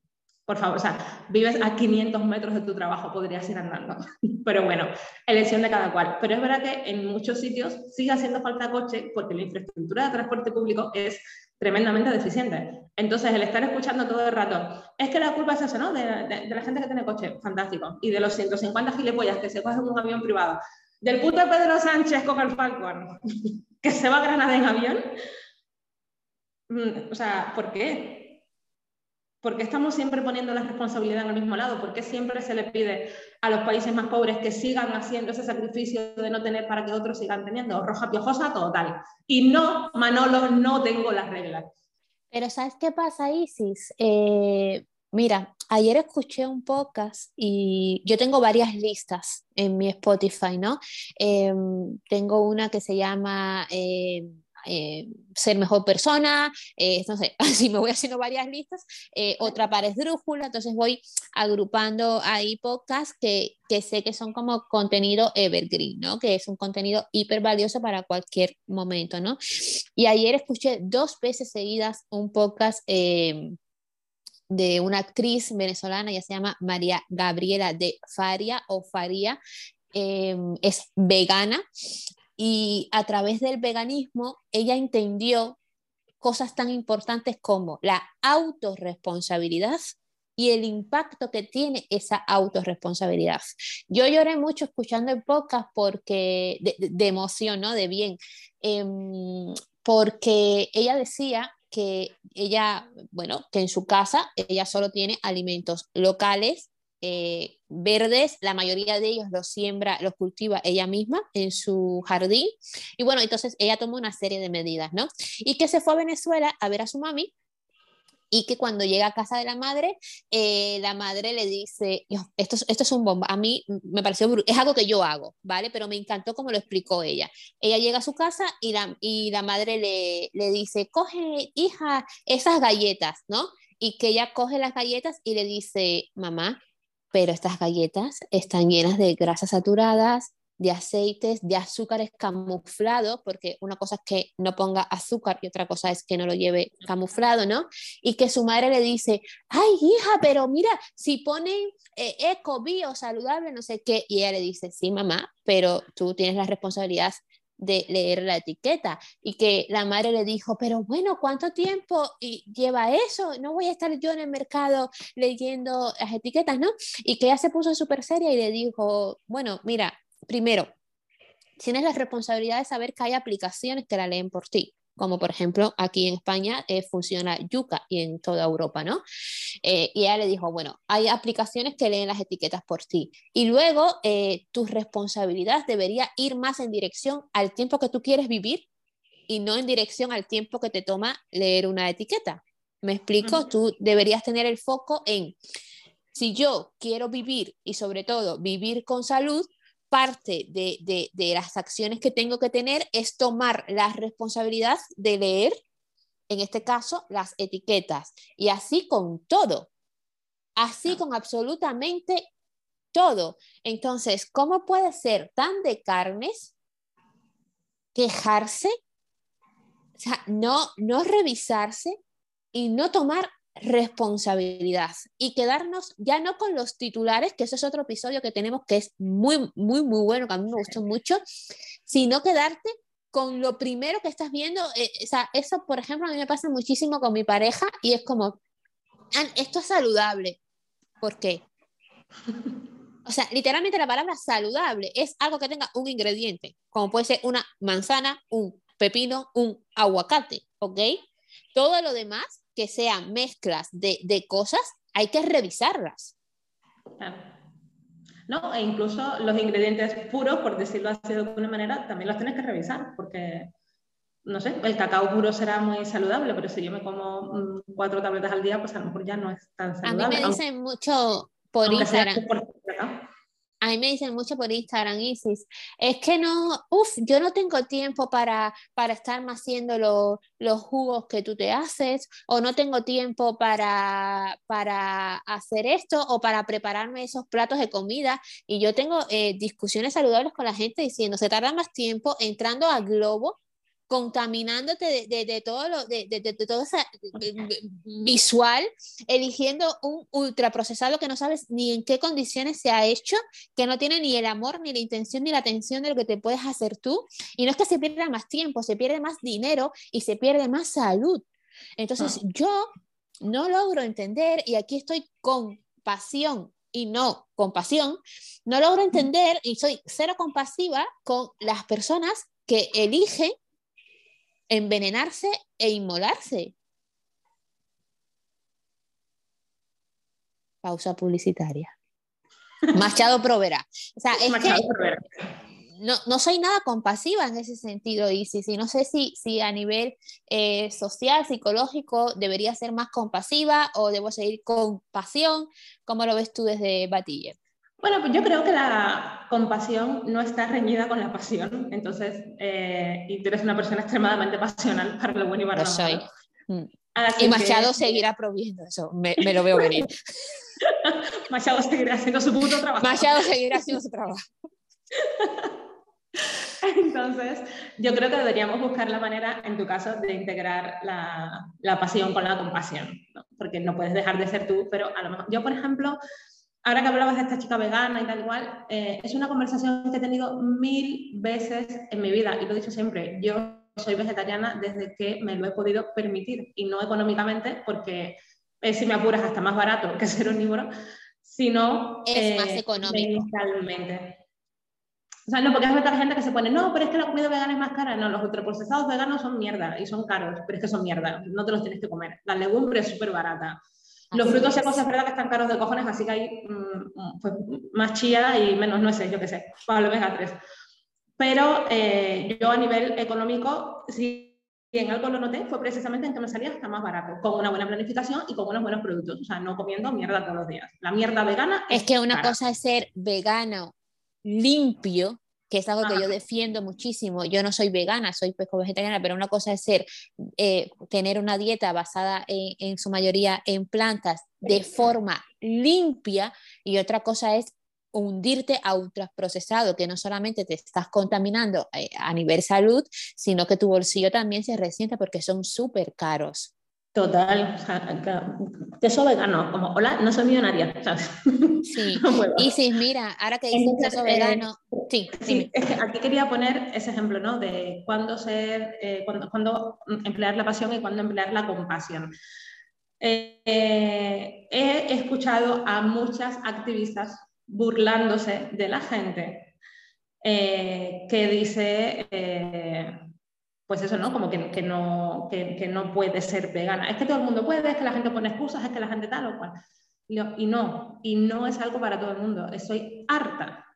por favor, o sea, vives a 500 metros de tu trabajo, podrías ir andando. Pero bueno, elección de cada cual. Pero es verdad que en muchos sitios sigue haciendo falta coche porque la infraestructura de transporte público es tremendamente deficiente. Entonces, el estar escuchando todo el rato, es que la culpa es esa, ¿no? De la gente que tiene coche, fantástico. Y de los 150 gilipollas que se cogen un avión privado. Del puto Pedro Sánchez con el Falcon, que se va a Granada en avión. Mm, O sea, ¿por qué? ¿Por qué estamos siempre poniendo la responsabilidad en el mismo lado? ¿Por qué siempre se le pide a los países más pobres que sigan haciendo ese sacrificio de no tener para que otros sigan teniendo? Roja piojosa total. Y no, Manolo, no tengo las reglas. Pero ¿sabes qué pasa, Isis? Eh, mira, ayer escuché un podcast y yo tengo varias listas en mi Spotify, ¿no? Em, tengo una que se llama eh, eh, Ser Mejor Persona, eh, no sé, así me voy haciendo varias listas, eh, otra para esdrújula, entonces voy agrupando ahí podcasts que, que sé que son como contenido evergreen, ¿no? Que es un contenido hiper valioso para cualquier momento, ¿no? Y ayer escuché dos veces seguidas un podcast eh, de una actriz venezolana, ya se llama María Gabriela de Faria o Faria, eh, es vegana y a través del veganismo ella entendió cosas tan importantes como la autorresponsabilidad y el impacto que tiene esa autorresponsabilidad. Yo lloré mucho escuchando el podcast porque de, emoción, ¿no? De bien, em, porque ella decía que ella, bueno, que en su casa ella solo tiene alimentos locales, eh, verdes, la mayoría de ellos los siembra, los cultiva ella misma en su jardín. Y bueno, entonces ella tomó una serie de medidas, ¿no? Y que se fue a Venezuela a ver a su mami y que cuando llega a casa de la madre, eh, la madre le dice, esto, esto es un bomba, a mí me pareció, es algo que yo hago, ¿vale? Pero me encantó como lo explicó ella. Ella llega a su casa y la, y la madre le, le dice, coge, hija, esas galletas, ¿no? Y que ella coge las galletas y le dice, mamá, pero estas galletas están llenas de grasas saturadas, de aceites, de azúcares camuflados, porque una cosa es que no ponga azúcar y otra cosa es que no lo lleve camuflado, ¿no? Y que su madre le dice, ay hija, pero mira, si ponen eh, eco, bio, saludable, no sé qué, y ella le dice, sí, mamá, pero tú tienes la responsabilidad de leer la etiqueta y que la madre le dijo, pero bueno, ¿cuánto tiempo lleva eso? No voy a estar yo en el mercado leyendo las etiquetas, ¿no? Y que ella se puso súper seria y le dijo, bueno, mira, primero, tienes la responsabilidad de saber que hay aplicaciones que la leen por ti, como por ejemplo aquí en España eh, funciona Yuca y en toda Europa, ¿no? Eh, y ella le dijo, bueno, hay aplicaciones que leen las etiquetas por ti. Y luego eh, tu responsabilidad debería ir más en dirección al tiempo que tú quieres vivir y no en dirección al tiempo que te toma leer una etiqueta. ¿Me explico? Tú deberías tener el foco en, si yo quiero vivir y sobre todo vivir con salud, parte de, las acciones que tengo que tener es tomar la responsabilidad de leer, en este caso, las etiquetas. Y así con todo, así con absolutamente todo. Entonces, ¿cómo puede ser tan de carnes quejarse, o sea, no, no revisarse y no tomar responsabilidad y quedarnos ya no con los titulares, que eso es otro episodio que tenemos que es muy, muy, muy bueno, que a mí me gustó mucho, sino quedarte con lo primero que estás viendo. Eh, o sea, eso, por ejemplo, a mí me pasa muchísimo con mi pareja y es como, esto es saludable. ¿Por qué? O sea, literalmente la palabra saludable es algo que tenga un ingrediente, como puede ser una manzana, un pepino, un aguacate, ¿ok? Todo lo demás que sean mezclas de, de cosas, hay que revisarlas. No, e incluso los ingredientes puros, por decirlo así de alguna manera, también los tienes que revisar, porque, no sé, el cacao puro será muy saludable, pero si yo me como mm, cuatro tabletas al día, pues a lo mejor ya no es tan saludable. A mí me dicen mucho por Instagram. A mí me dicen mucho por Instagram, Isis, es que no, uff, yo no tengo tiempo para, para estarme haciendo los jugos que tú te haces, o no tengo tiempo para, para hacer esto, o para prepararme esos platos de comida. Y yo tengo eh, discusiones saludables con la gente diciendo, se tarda más tiempo entrando a Globo contaminándote de, todo lo, de, todo ese visual, eligiendo un ultraprocesado que no sabes ni en qué condiciones se ha hecho, que no tiene ni el amor, ni la intención, ni la atención de lo que te puedes hacer tú. Y no es que se pierda más tiempo, se pierde más dinero y se pierde más salud. Entonces ah. yo no logro entender, y aquí estoy con pasión y no compasión, no logro entender y soy cero compasiva con las personas que eligen envenenarse e inmolarse. Pausa publicitaria. Machado Provera. O sea, es que no, no, soy nada compasiva en ese sentido, y si, no sé si, si a nivel eh, social, psicológico, debería ser más compasiva o debo seguir con pasión. ¿Cómo lo ves tú desde Batiller? Bueno, pues yo creo que la compasión no está reñida con la pasión. Entonces, eh, y tú eres una persona extremadamente pasional para lo bueno y para lo malo. Mm. Y Machado seguirá proviendo eso, me, me lo veo venir. Machado seguirá haciendo su puto trabajo. Machado seguirá haciendo su trabajo. Entonces, yo creo que deberíamos buscar la manera, en tu caso, de integrar la, la pasión con la compasión, ¿no? porque no puedes dejar de ser tú, pero a lo mejor, yo, por ejemplo, ahora que hablabas de esta chica vegana y tal igual, eh, es una conversación que he tenido mil veces en mi vida y lo he dicho siempre, yo soy vegetariana desde que me lo he podido permitir y no económicamente porque es, si me apuras hasta más barato que ser omnívoro, sino es más eh, económico. Mentalmente. O sea, no, porque hay gente que se pone, no, pero es que la comida vegana es más cara. No, los ultraprocesados veganos son mierda y son caros, pero es que son mierda, no te los tienes que comer. La legumbre es súper barata. Los frutos secos es verdad que están caros de cojones, así que hay mm, pues, más chía y menos nueces, yo qué sé, para el omega 3. Pero eh, yo a nivel económico sí en algo lo noté fue precisamente en que me salía hasta más barato, con una buena planificación y con unos buenos productos. O sea, no comiendo mierda todos los días. La mierda vegana. Es, que una cosa es ser vegano limpio, que es algo que yo defiendo muchísimo. Yo no soy vegana, soy pesco vegetariana, pero una cosa es ser, eh, tener una dieta basada en, en su mayoría en plantas de forma limpia y otra cosa es hundirte a ultraprocesado, que no solamente te estás contaminando eh, a nivel salud, sino que tu bolsillo también se resiente porque son súper caros. Total, o sea, queso vegano, como, hola, no soy millonaria. Sí, y sí, mira, ahora que dices queso eh, vegano, sí, sí es que aquí quería poner ese ejemplo, ¿no? De cuándo ser, eh, cuándo, cuándo, emplear la pasión y cuándo emplear la compasión. he escuchado a muchas activistas burlándose de la gente eh, que dice, eh, pues eso, ¿no? Como que, no, que, no puede ser vegana. Es que todo el mundo puede, es que la gente pone excusas, es que la gente tal o cual. Y no, y no es algo para todo el mundo. Estoy harta,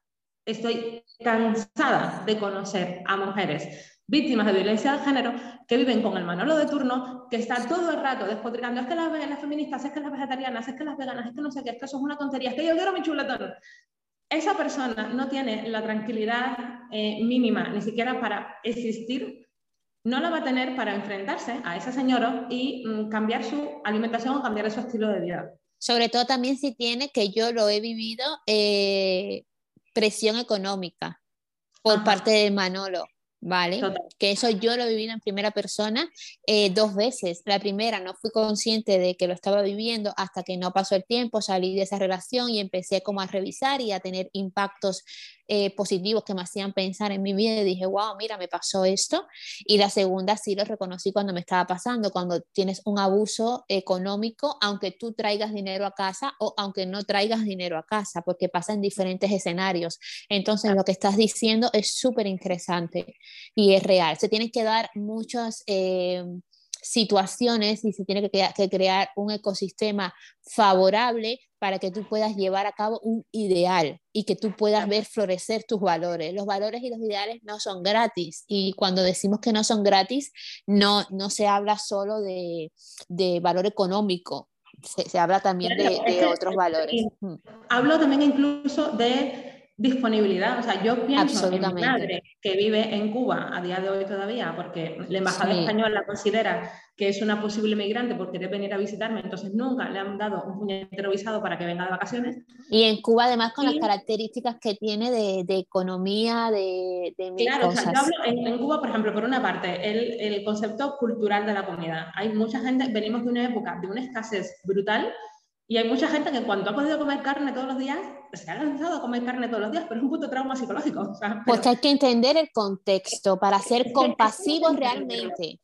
estoy cansada de conocer a mujeres víctimas de violencia de género que viven con el manolo de turno, que está todo el rato despotricando, es que las, las feministas, es que las vegetarianas, es que las veganas, es que no sé qué, es que eso es una tontería, es que yo quiero mi chuletón. Esa persona no tiene la tranquilidad eh, mínima, ni siquiera para existir, no la va a tener para enfrentarse a esa señora y mm, cambiar su alimentación o cambiar su estilo de vida. Sobre todo también si tiene, que yo lo he vivido, eh, presión económica por parte de Manolo. ¿vale? Que eso yo lo he vivido en primera persona eh, dos veces. La primera no fui consciente de que lo estaba viviendo hasta que no pasó el tiempo, salí de esa relación y empecé como a revisar y a tener impactos eh, positivos que me hacían pensar en mi vida y dije, wow, mira, me pasó esto. Y la segunda sí lo reconocí cuando me estaba pasando, cuando tienes un abuso económico, aunque tú traigas dinero a casa o aunque no traigas dinero a casa, porque pasa en diferentes escenarios. Entonces, lo que estás diciendo es súper interesante y es real. Se tienen que dar muchas... Eh, situaciones y se tiene que, que, crear un ecosistema favorable para que tú puedas llevar a cabo un ideal y que tú puedas ver florecer tus valores. Los valores y los ideales no son gratis y cuando decimos que no son gratis, no, no se habla solo de, de valor económico, se, se habla también de, de otros valores. Mm. Hablo también incluso de disponibilidad. O sea, yo pienso en mi madre que vive en Cuba a día de hoy todavía, porque la embajada española la considera que es una posible migrante porque quiere venir a visitarme, entonces nunca le han dado un puñetero visado para que venga de vacaciones. Y en Cuba, además, con las características que tiene de, de economía, de, de Claro, o sea, yo hablo en, Cuba, por ejemplo, por una parte, el, el concepto cultural de la comida. Hay mucha gente, venimos de una época de una escasez brutal y hay mucha gente que en cuanto ha podido comer carne todos los días, se ha lanzado a comer carne todos los días, pero es un puto trauma psicológico. Pues hay que entender el contexto para ser compasivos realmente.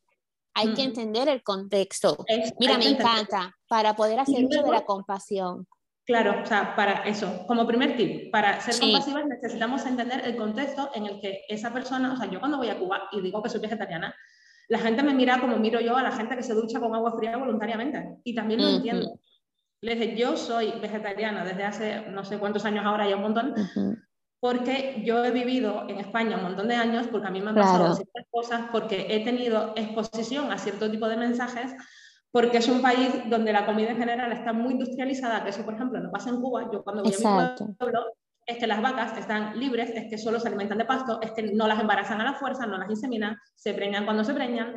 Hay que entender el contexto. Mira, me encanta, para poder hacer uso de la compasión. Claro, o sea, para eso, como primer tip, para ser compasivos necesitamos entender el contexto en el que esa persona, o sea, yo cuando voy a Cuba y digo que soy vegetariana, la gente me mira como miro yo a la gente que se ducha con agua fría voluntariamente. Y también lo entiendo. Le dije, yo soy vegetariana desde hace no sé cuántos años ahora, ya un montón, porque yo he vivido en España un montón de años, porque a mí me han pasado ciertas cosas, porque he tenido exposición a cierto tipo de mensajes, porque es un país donde la comida en general está muy industrializada, que eso, por ejemplo, no pasa en Cuba. Yo cuando voy a mi pueblo, es que las vacas están libres, es que solo se alimentan de pasto, es que no las embarazan a la fuerza, no las inseminan, se preñan cuando se preñan,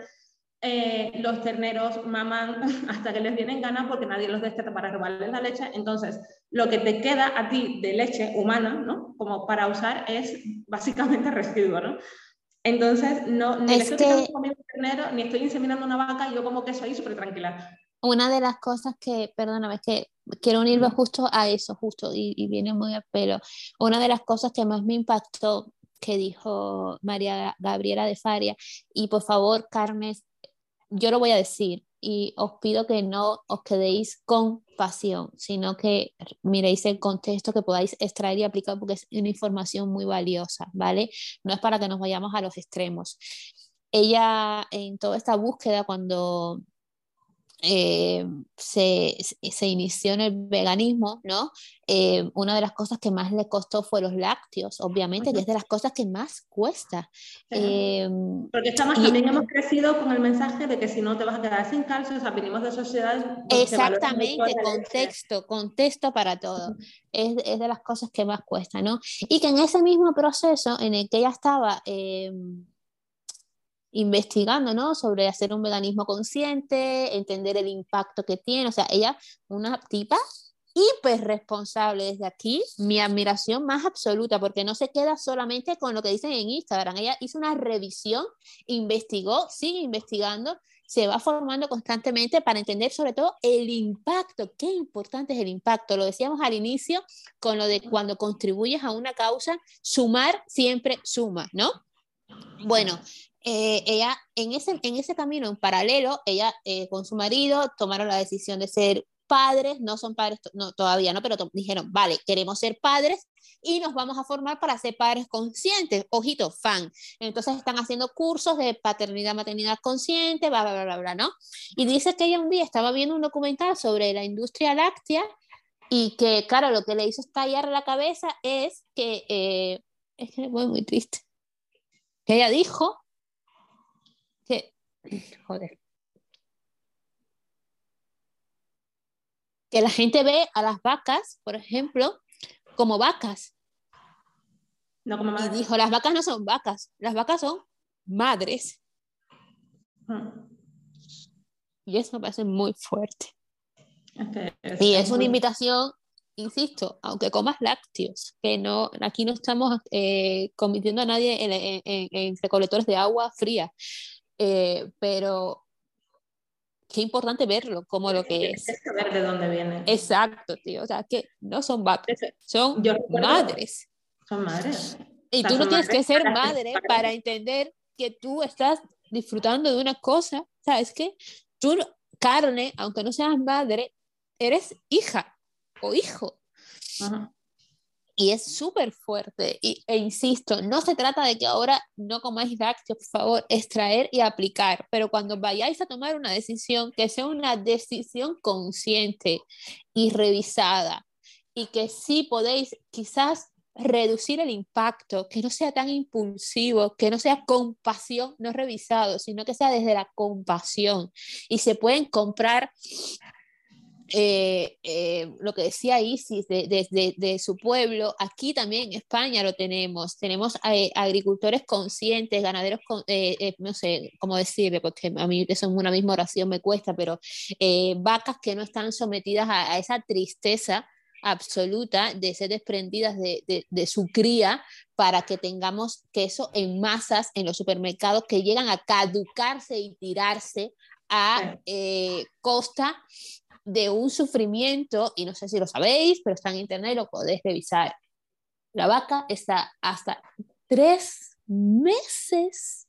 eh, los terneros maman hasta que les vienen ganas porque nadie los desteta para robarles la leche. Entonces, lo que te queda a ti de leche humana, ¿no? Como para usar, es básicamente residuo, ¿no? Entonces, no, ni estoy comiendo ternero, ni estoy inseminando una vaca, yo como que soy súper tranquila. Una de las cosas que, perdóname, es que quiero unirme justo a eso, justo, y, y viene muy a pelo. Una de las cosas que más me impactó que dijo María Gabriela de Faria, y por favor, Carmen, yo lo voy a decir y os pido que no os quedéis con pasión, sino que miréis el contexto que podáis extraer y aplicar porque es una información muy valiosa, ¿vale? No es para que nos vayamos a los extremos. Ella en toda esta búsqueda, cuando eh, se, se, inició en el veganismo, ¿no? Eh, una de las cosas que más le costó fue los lácteos, obviamente, que es de las cosas que más cuesta. Eh, Porque estamos, también hemos crecido con el mensaje de que si no te vas a quedar sin calcio, o sea, venimos de sociedades... Exactamente, contexto, contexto para todo. Es, es, de las cosas que más cuesta, ¿no? Y que en ese mismo proceso en el que ella estaba investigando, ¿no? Sobre hacer un veganismo consciente, entender el impacto que tiene. O sea, ella, una tipa hiper responsable desde aquí, mi admiración más absoluta, porque no se queda solamente con lo que dicen en Instagram. Ella hizo una revisión, investigó, sigue investigando, se va formando constantemente para entender sobre todo el impacto, qué importante es el impacto. Lo decíamos al inicio con lo de cuando contribuyes a una causa, sumar siempre suma, ¿no? Bueno, eh, ella en ese, en ese camino en paralelo, ella eh, con su marido tomaron la decisión de ser padres, no son padres no, todavía, ¿no? Pero dijeron, vale, queremos ser padres y nos vamos a formar para ser padres conscientes, ojito, fan. Entonces están haciendo cursos de paternidad, maternidad consciente, bla, bla, bla, bla, ¿no? Y dice que ella un día estaba viendo un documental sobre la industria láctea y que, claro, lo que le hizo estallar la cabeza es que, eh, es que fue muy triste, que ella dijo joder. Que la gente ve a las vacas, por ejemplo, como vacas. No como Y dijo, las vacas no son vacas, las vacas son madres. Y eso me parece muy fuerte. y es una invitación, insisto, aunque comas lácteos, que no, aquí no estamos eh, convirtiendo a nadie en, en recolectores de agua fría, eh, pero qué importante verlo como lo que es. Es saber de dónde viene. Exacto, tío. O sea, que no son son madres. Son madres. Y tú no tienes que ser madre para entender que tú estás disfrutando de una cosa. ¿Sabes qué? Tú, carne, aunque no seas madre, eres hija o hijo. Ajá y es súper fuerte. Y, e insisto, no se trata de que ahora no comáis lácteos, por favor, extraer y aplicar, pero cuando vayáis a tomar una decisión, que sea una decisión consciente y revisada, y que sí podéis quizás reducir el impacto, que no sea tan impulsivo, que no sea compasión, no revisado, sino que sea desde la compasión. Y se pueden comprar eh, eh, lo que decía Isis desde de, su pueblo, aquí también en España lo tenemos, tenemos eh, agricultores conscientes, ganaderos, no sé cómo decirle, porque a mí eso en una misma oración me cuesta, pero vacas que no están sometidas a, esa tristeza absoluta de ser desprendidas de, de, su cría para que tengamos queso en masas en los supermercados que llegan a caducarse y tirarse a costa de un sufrimiento, y no sé si lo sabéis, pero está en internet y lo podéis revisar. La vaca está hasta tres meses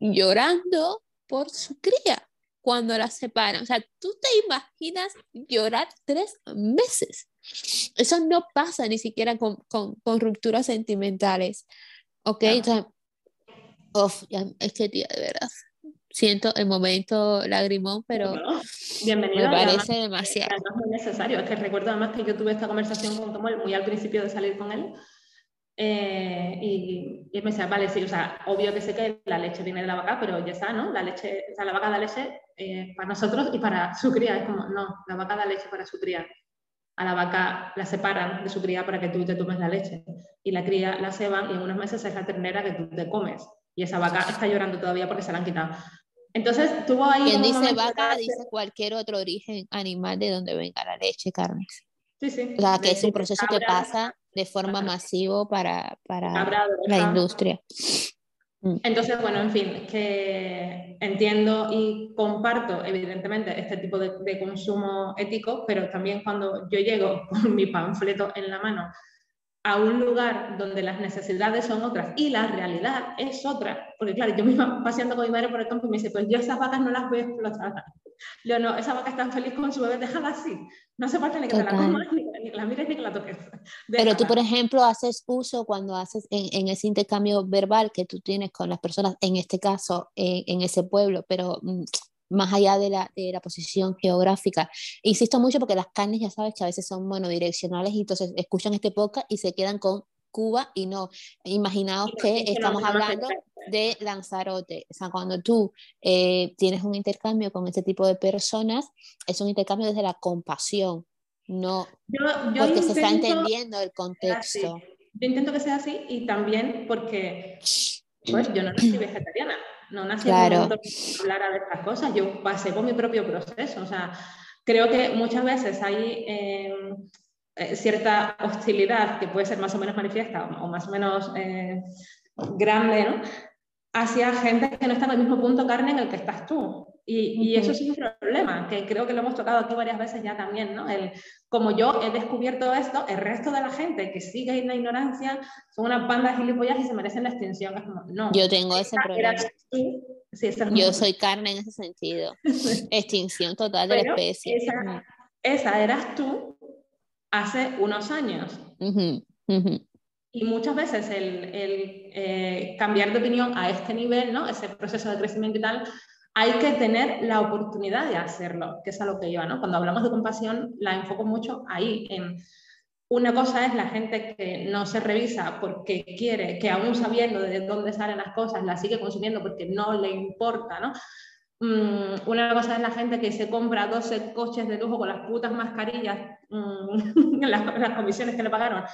llorando por su cría cuando la separan. O sea, tú te imaginas llorar tres meses. Eso no pasa ni siquiera con, con, con rupturas sentimentales. ¿Ok? es que, tía, de verdad siento el momento lagrimón, pero Bienvenido, me parece demasiado. No es necesario, es que recuerdo además que yo tuve esta conversación con Tomuel muy al principio de salir con él. Eh, y, y, me decía, vale, sí, o sea, obvio que sé que la leche viene de la vaca, pero ya está, ¿no? La leche, o sea, la vaca da leche eh, para nosotros y para su cría. Es como, no, la vaca da leche para su cría. A la vaca la separan de su cría para que tú te tomes la leche. Y la cría la ceban y en unos meses es la ternera que tú te comes. Y esa vaca está llorando todavía porque se la han quitado. Entonces tuvo ahí. Quien dice vaca dice cualquier otro origen animal de donde venga la leche, carnes. Sí, sí. O sea, que es un proceso que pasa de forma masiva para, para la industria. Mm. Entonces, bueno, en fin, que entiendo y comparto evidentemente este tipo de, de, consumo ético, pero también cuando yo llego con mi panfleto en la mano a un lugar donde las necesidades son otras y la realidad es otra. Porque claro, yo me iba paseando con mi madre por el campo y me dice, pues yo esas vacas no las voy a explotar. Yo no, esa vaca está feliz con su bebé, déjala así. No hace falta ni que te la comas, ni, que la mires, ni que la toques. Pero tú, por ejemplo, haces uso cuando haces en, ese intercambio verbal que tú tienes con las personas, en este caso, en ese pueblo, pero mm, más allá de la, de la posición geográfica. Insisto mucho porque las carnes ya sabes que a veces son monodireccionales y entonces escuchan este podcast y se quedan con Cuba y no. Imaginaos que estamos hablando de Lanzarote. O sea, cuando tú eh, tienes un intercambio con este tipo de personas, es un intercambio desde la compasión, no porque se está entendiendo el contexto. Yo intento que sea así y también porque pues, yo no nací vegetariana, no nací claro. hablar de estas cosas, yo pasé por mi propio proceso. O sea, creo que muchas veces hay em, eh, cierta hostilidad que puede ser más o menos manifiesta o, más o menos eh, grande, ¿no? hacia gente que no está en el mismo punto carne en el que estás tú. Y, y, eso es un problema, que creo que lo hemos tocado aquí varias veces ya también, ¿no? El, como yo he descubierto esto, el resto de la gente que sigue en la ignorancia son una banda de gilipollas y se merecen la extinción. no. Yo tengo ese problema. yo soy carne en ese sentido. extinción total de la especie. Esa, esa, eras tú hace unos años. Y muchas veces el, el eh, cambiar de opinión a este nivel, ¿no? ese proceso de crecimiento y tal, hay que tener la oportunidad de hacerlo, que es a lo que yo, ¿no? Cuando hablamos de compasión, la enfoco mucho ahí, en una cosa es la gente que no se revisa porque quiere, que aún sabiendo de dónde salen las cosas, la sigue consumiendo porque no le importa, ¿no? Mm, una cosa es la gente que se compra 12 coches de lujo con las putas mascarillas, mm, las, las comisiones que le pagaron,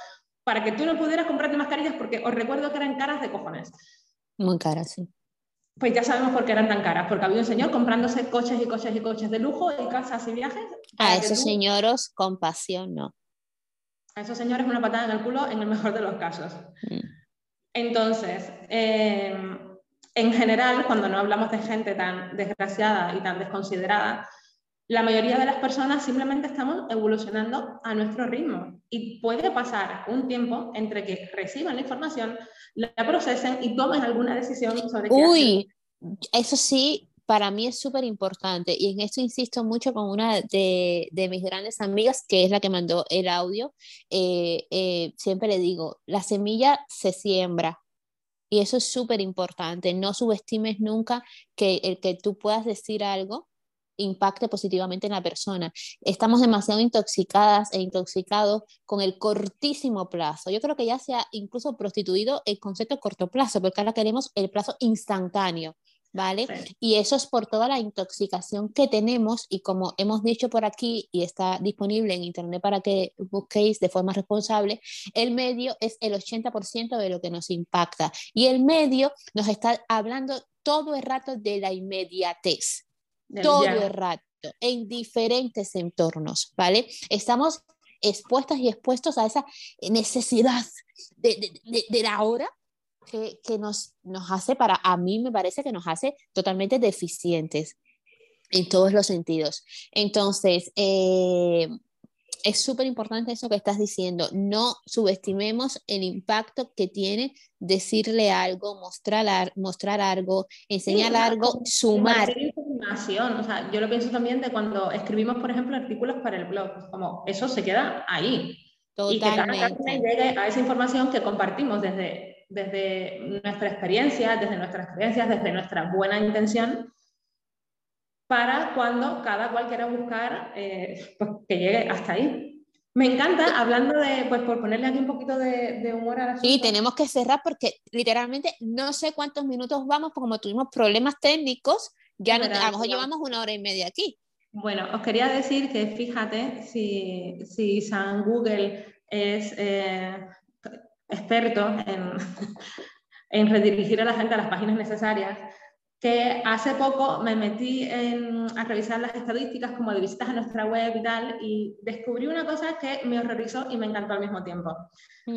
para que tú no pudieras comprarte mascarillas porque os recuerdo que eran caras de cojones. Muy caras, sí. Pues ya sabemos por qué eran tan caras, porque había un señor comprándose coches y coches y coches de lujo y casas y viajes. A esos señoros con pasión, no. A esos señores una patada en el culo en el mejor de los casos. Mm. Entonces, eh, en general, cuando no hablamos de gente tan desgraciada y tan desconsiderada, la mayoría de las personas simplemente estamos evolucionando a nuestro ritmo y puede pasar un tiempo entre que reciban la información, la procesen y tomen alguna decisión sobre qué Uy, eso sí, para mí es súper importante y en esto insisto mucho con una de, mis grandes amigas, que es la que mandó el audio. Eh, eh, siempre le digo, la semilla se siembra, y eso es súper importante. No subestimes nunca que el que tú puedas decir algo impacte positivamente en la persona. Estamos demasiado intoxicadas e intoxicados con el cortísimo plazo. Yo creo que ya se ha incluso prostituido el concepto de corto plazo, porque ahora queremos el plazo instantáneo. ¿Vale? Y eso es por toda la intoxicación que tenemos y como hemos dicho por aquí y está disponible en internet para que busquéis de forma responsable, el medio es el 80% de lo que nos impacta y el medio nos está hablando todo el rato de la inmediatez todo el rato, en diferentes entornos, ¿vale? Estamos expuestas y expuestos a esa necesidad de, de, de, la hora que, que, nos, nos hace, para a mí me parece que nos hace totalmente deficientes en todos los sentidos. Entonces, eh, es súper importante eso que estás diciendo. No subestimemos el impacto que tiene decirle algo, mostrar, mostrar algo, enseñar algo, sumar. Información. O sea, yo lo pienso también de cuando escribimos, por ejemplo, artículos para el blog. Como eso se queda ahí. Totalmente. Y que cada llegue a esa información que compartimos desde, desde nuestra experiencia, desde nuestras creencias, desde nuestra buena intención para cuando cada cual quiera buscar eh, pues, que llegue hasta ahí. Me encanta, hablando de, pues por ponerle aquí un poquito de, humor a la Sí, tenemos que cerrar porque literalmente no sé cuántos minutos vamos, porque como tuvimos problemas técnicos, ya no, a lo mejor llevamos una hora y media aquí. Bueno, os quería decir que fíjate, si, si San Google es eh, experto en, en redirigir a la gente a las páginas necesarias, que hace poco me metí a revisar las estadísticas como de visitas a nuestra web y tal, y descubrí una cosa que me horrorizó y me encantó al mismo tiempo.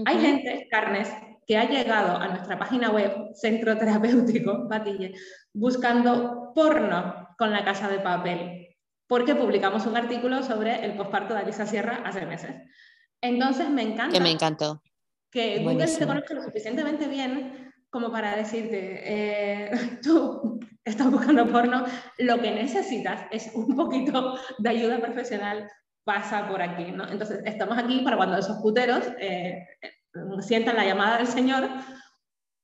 Hay gente, carnes, que ha llegado a nuestra página web, Centro Terapéutico Patille, buscando porno con la casa de papel, porque publicamos un artículo sobre el posparto de Alisa Sierra hace meses. Entonces me encanta. Que me encantó. Que Google se conozca lo suficientemente bien como para decirte, eh, tú estás buscando porno, lo que necesitas es un poquito de ayuda profesional, pasa por aquí, ¿no? Entonces, estamos aquí para cuando esos puteros eh, sientan la llamada del Señor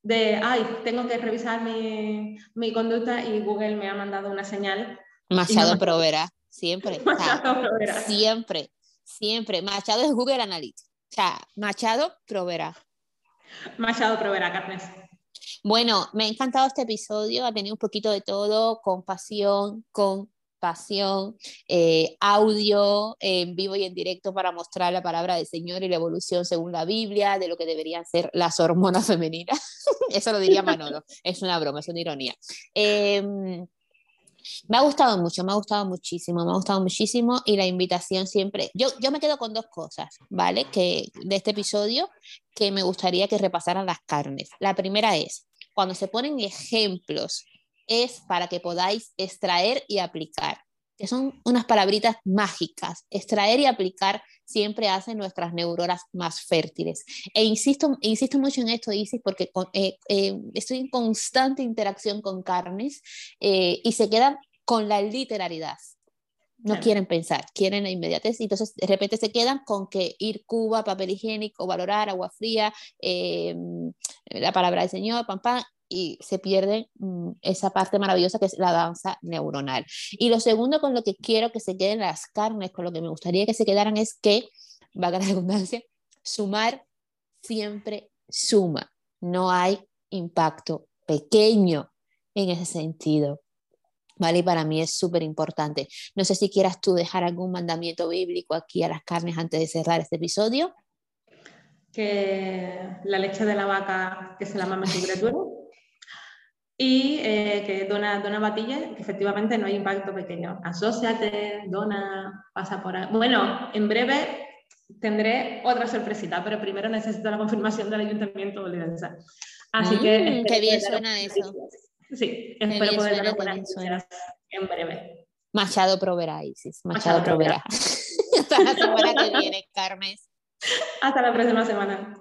de, ay, tengo que revisar mi, mi, conducta y Google me ha mandado una señal Machado proveerá, siempre. Machado proveerá. Siempre, siempre. Machado es Google Analytics. O sea, Machado proveerá. Machado proveerá, Carnes. Bueno, me ha encantado este episodio, ha tenido un poquito de todo, compasión, con pasión, eh, audio en vivo y en directo para mostrar la palabra del Señor y la evolución según la Biblia, de lo que deberían ser las hormonas femeninas. Eso lo diría Manolo, es una broma, es una ironía. Em, me ha gustado mucho, me ha gustado muchísimo, me ha gustado muchísimo y la invitación siempre, yo, yo me quedo con dos cosas, ¿vale? Que de este episodio que me gustaría que repasaran las carnes. La primera es, cuando se ponen ejemplos es para que podáis extraer y aplicar, que son unas palabritas mágicas. Extraer y aplicar siempre hacen nuestras neuronas más fértiles. E insisto, insisto mucho en esto, Isis, porque eh, eh, estoy en constante interacción con carnes eh, y se quedan con la literalidad. No quieren pensar, quieren la inmediatez. Y entonces, de repente se quedan con que ir Cuba, papel higiénico, valorar, agua fría, la palabra del Señor, pam, pam, y se pierde mm, esa parte maravillosa que es la danza neuronal. Y lo segundo con lo que quiero que se queden las carnes, con lo que me gustaría que se quedaran es que, valga la redundancia, sumar siempre suma. No hay impacto pequeño en ese sentido. ¿Vale? Y para mí es súper importante. No sé si quieras tú dejar algún mandamiento bíblico aquí a las carnes antes de cerrar este episodio. Que la leche de la vaca que se la mame su criatura y eh, que dona, dona batilla, que efectivamente no hay impacto pequeño. Asociate, dona, pasa por ahí. Bueno, en breve tendré otra sorpresita, pero primero necesito la confirmación del Ayuntamiento de Olivenza. Así que... Mm, qué bien suena eso. Sí, espero poder dar buenas en breve. Machado proveerá, Isis. Machado, Machado proveerá. Hasta la semana que viene, Carmen. Hasta la próxima semana.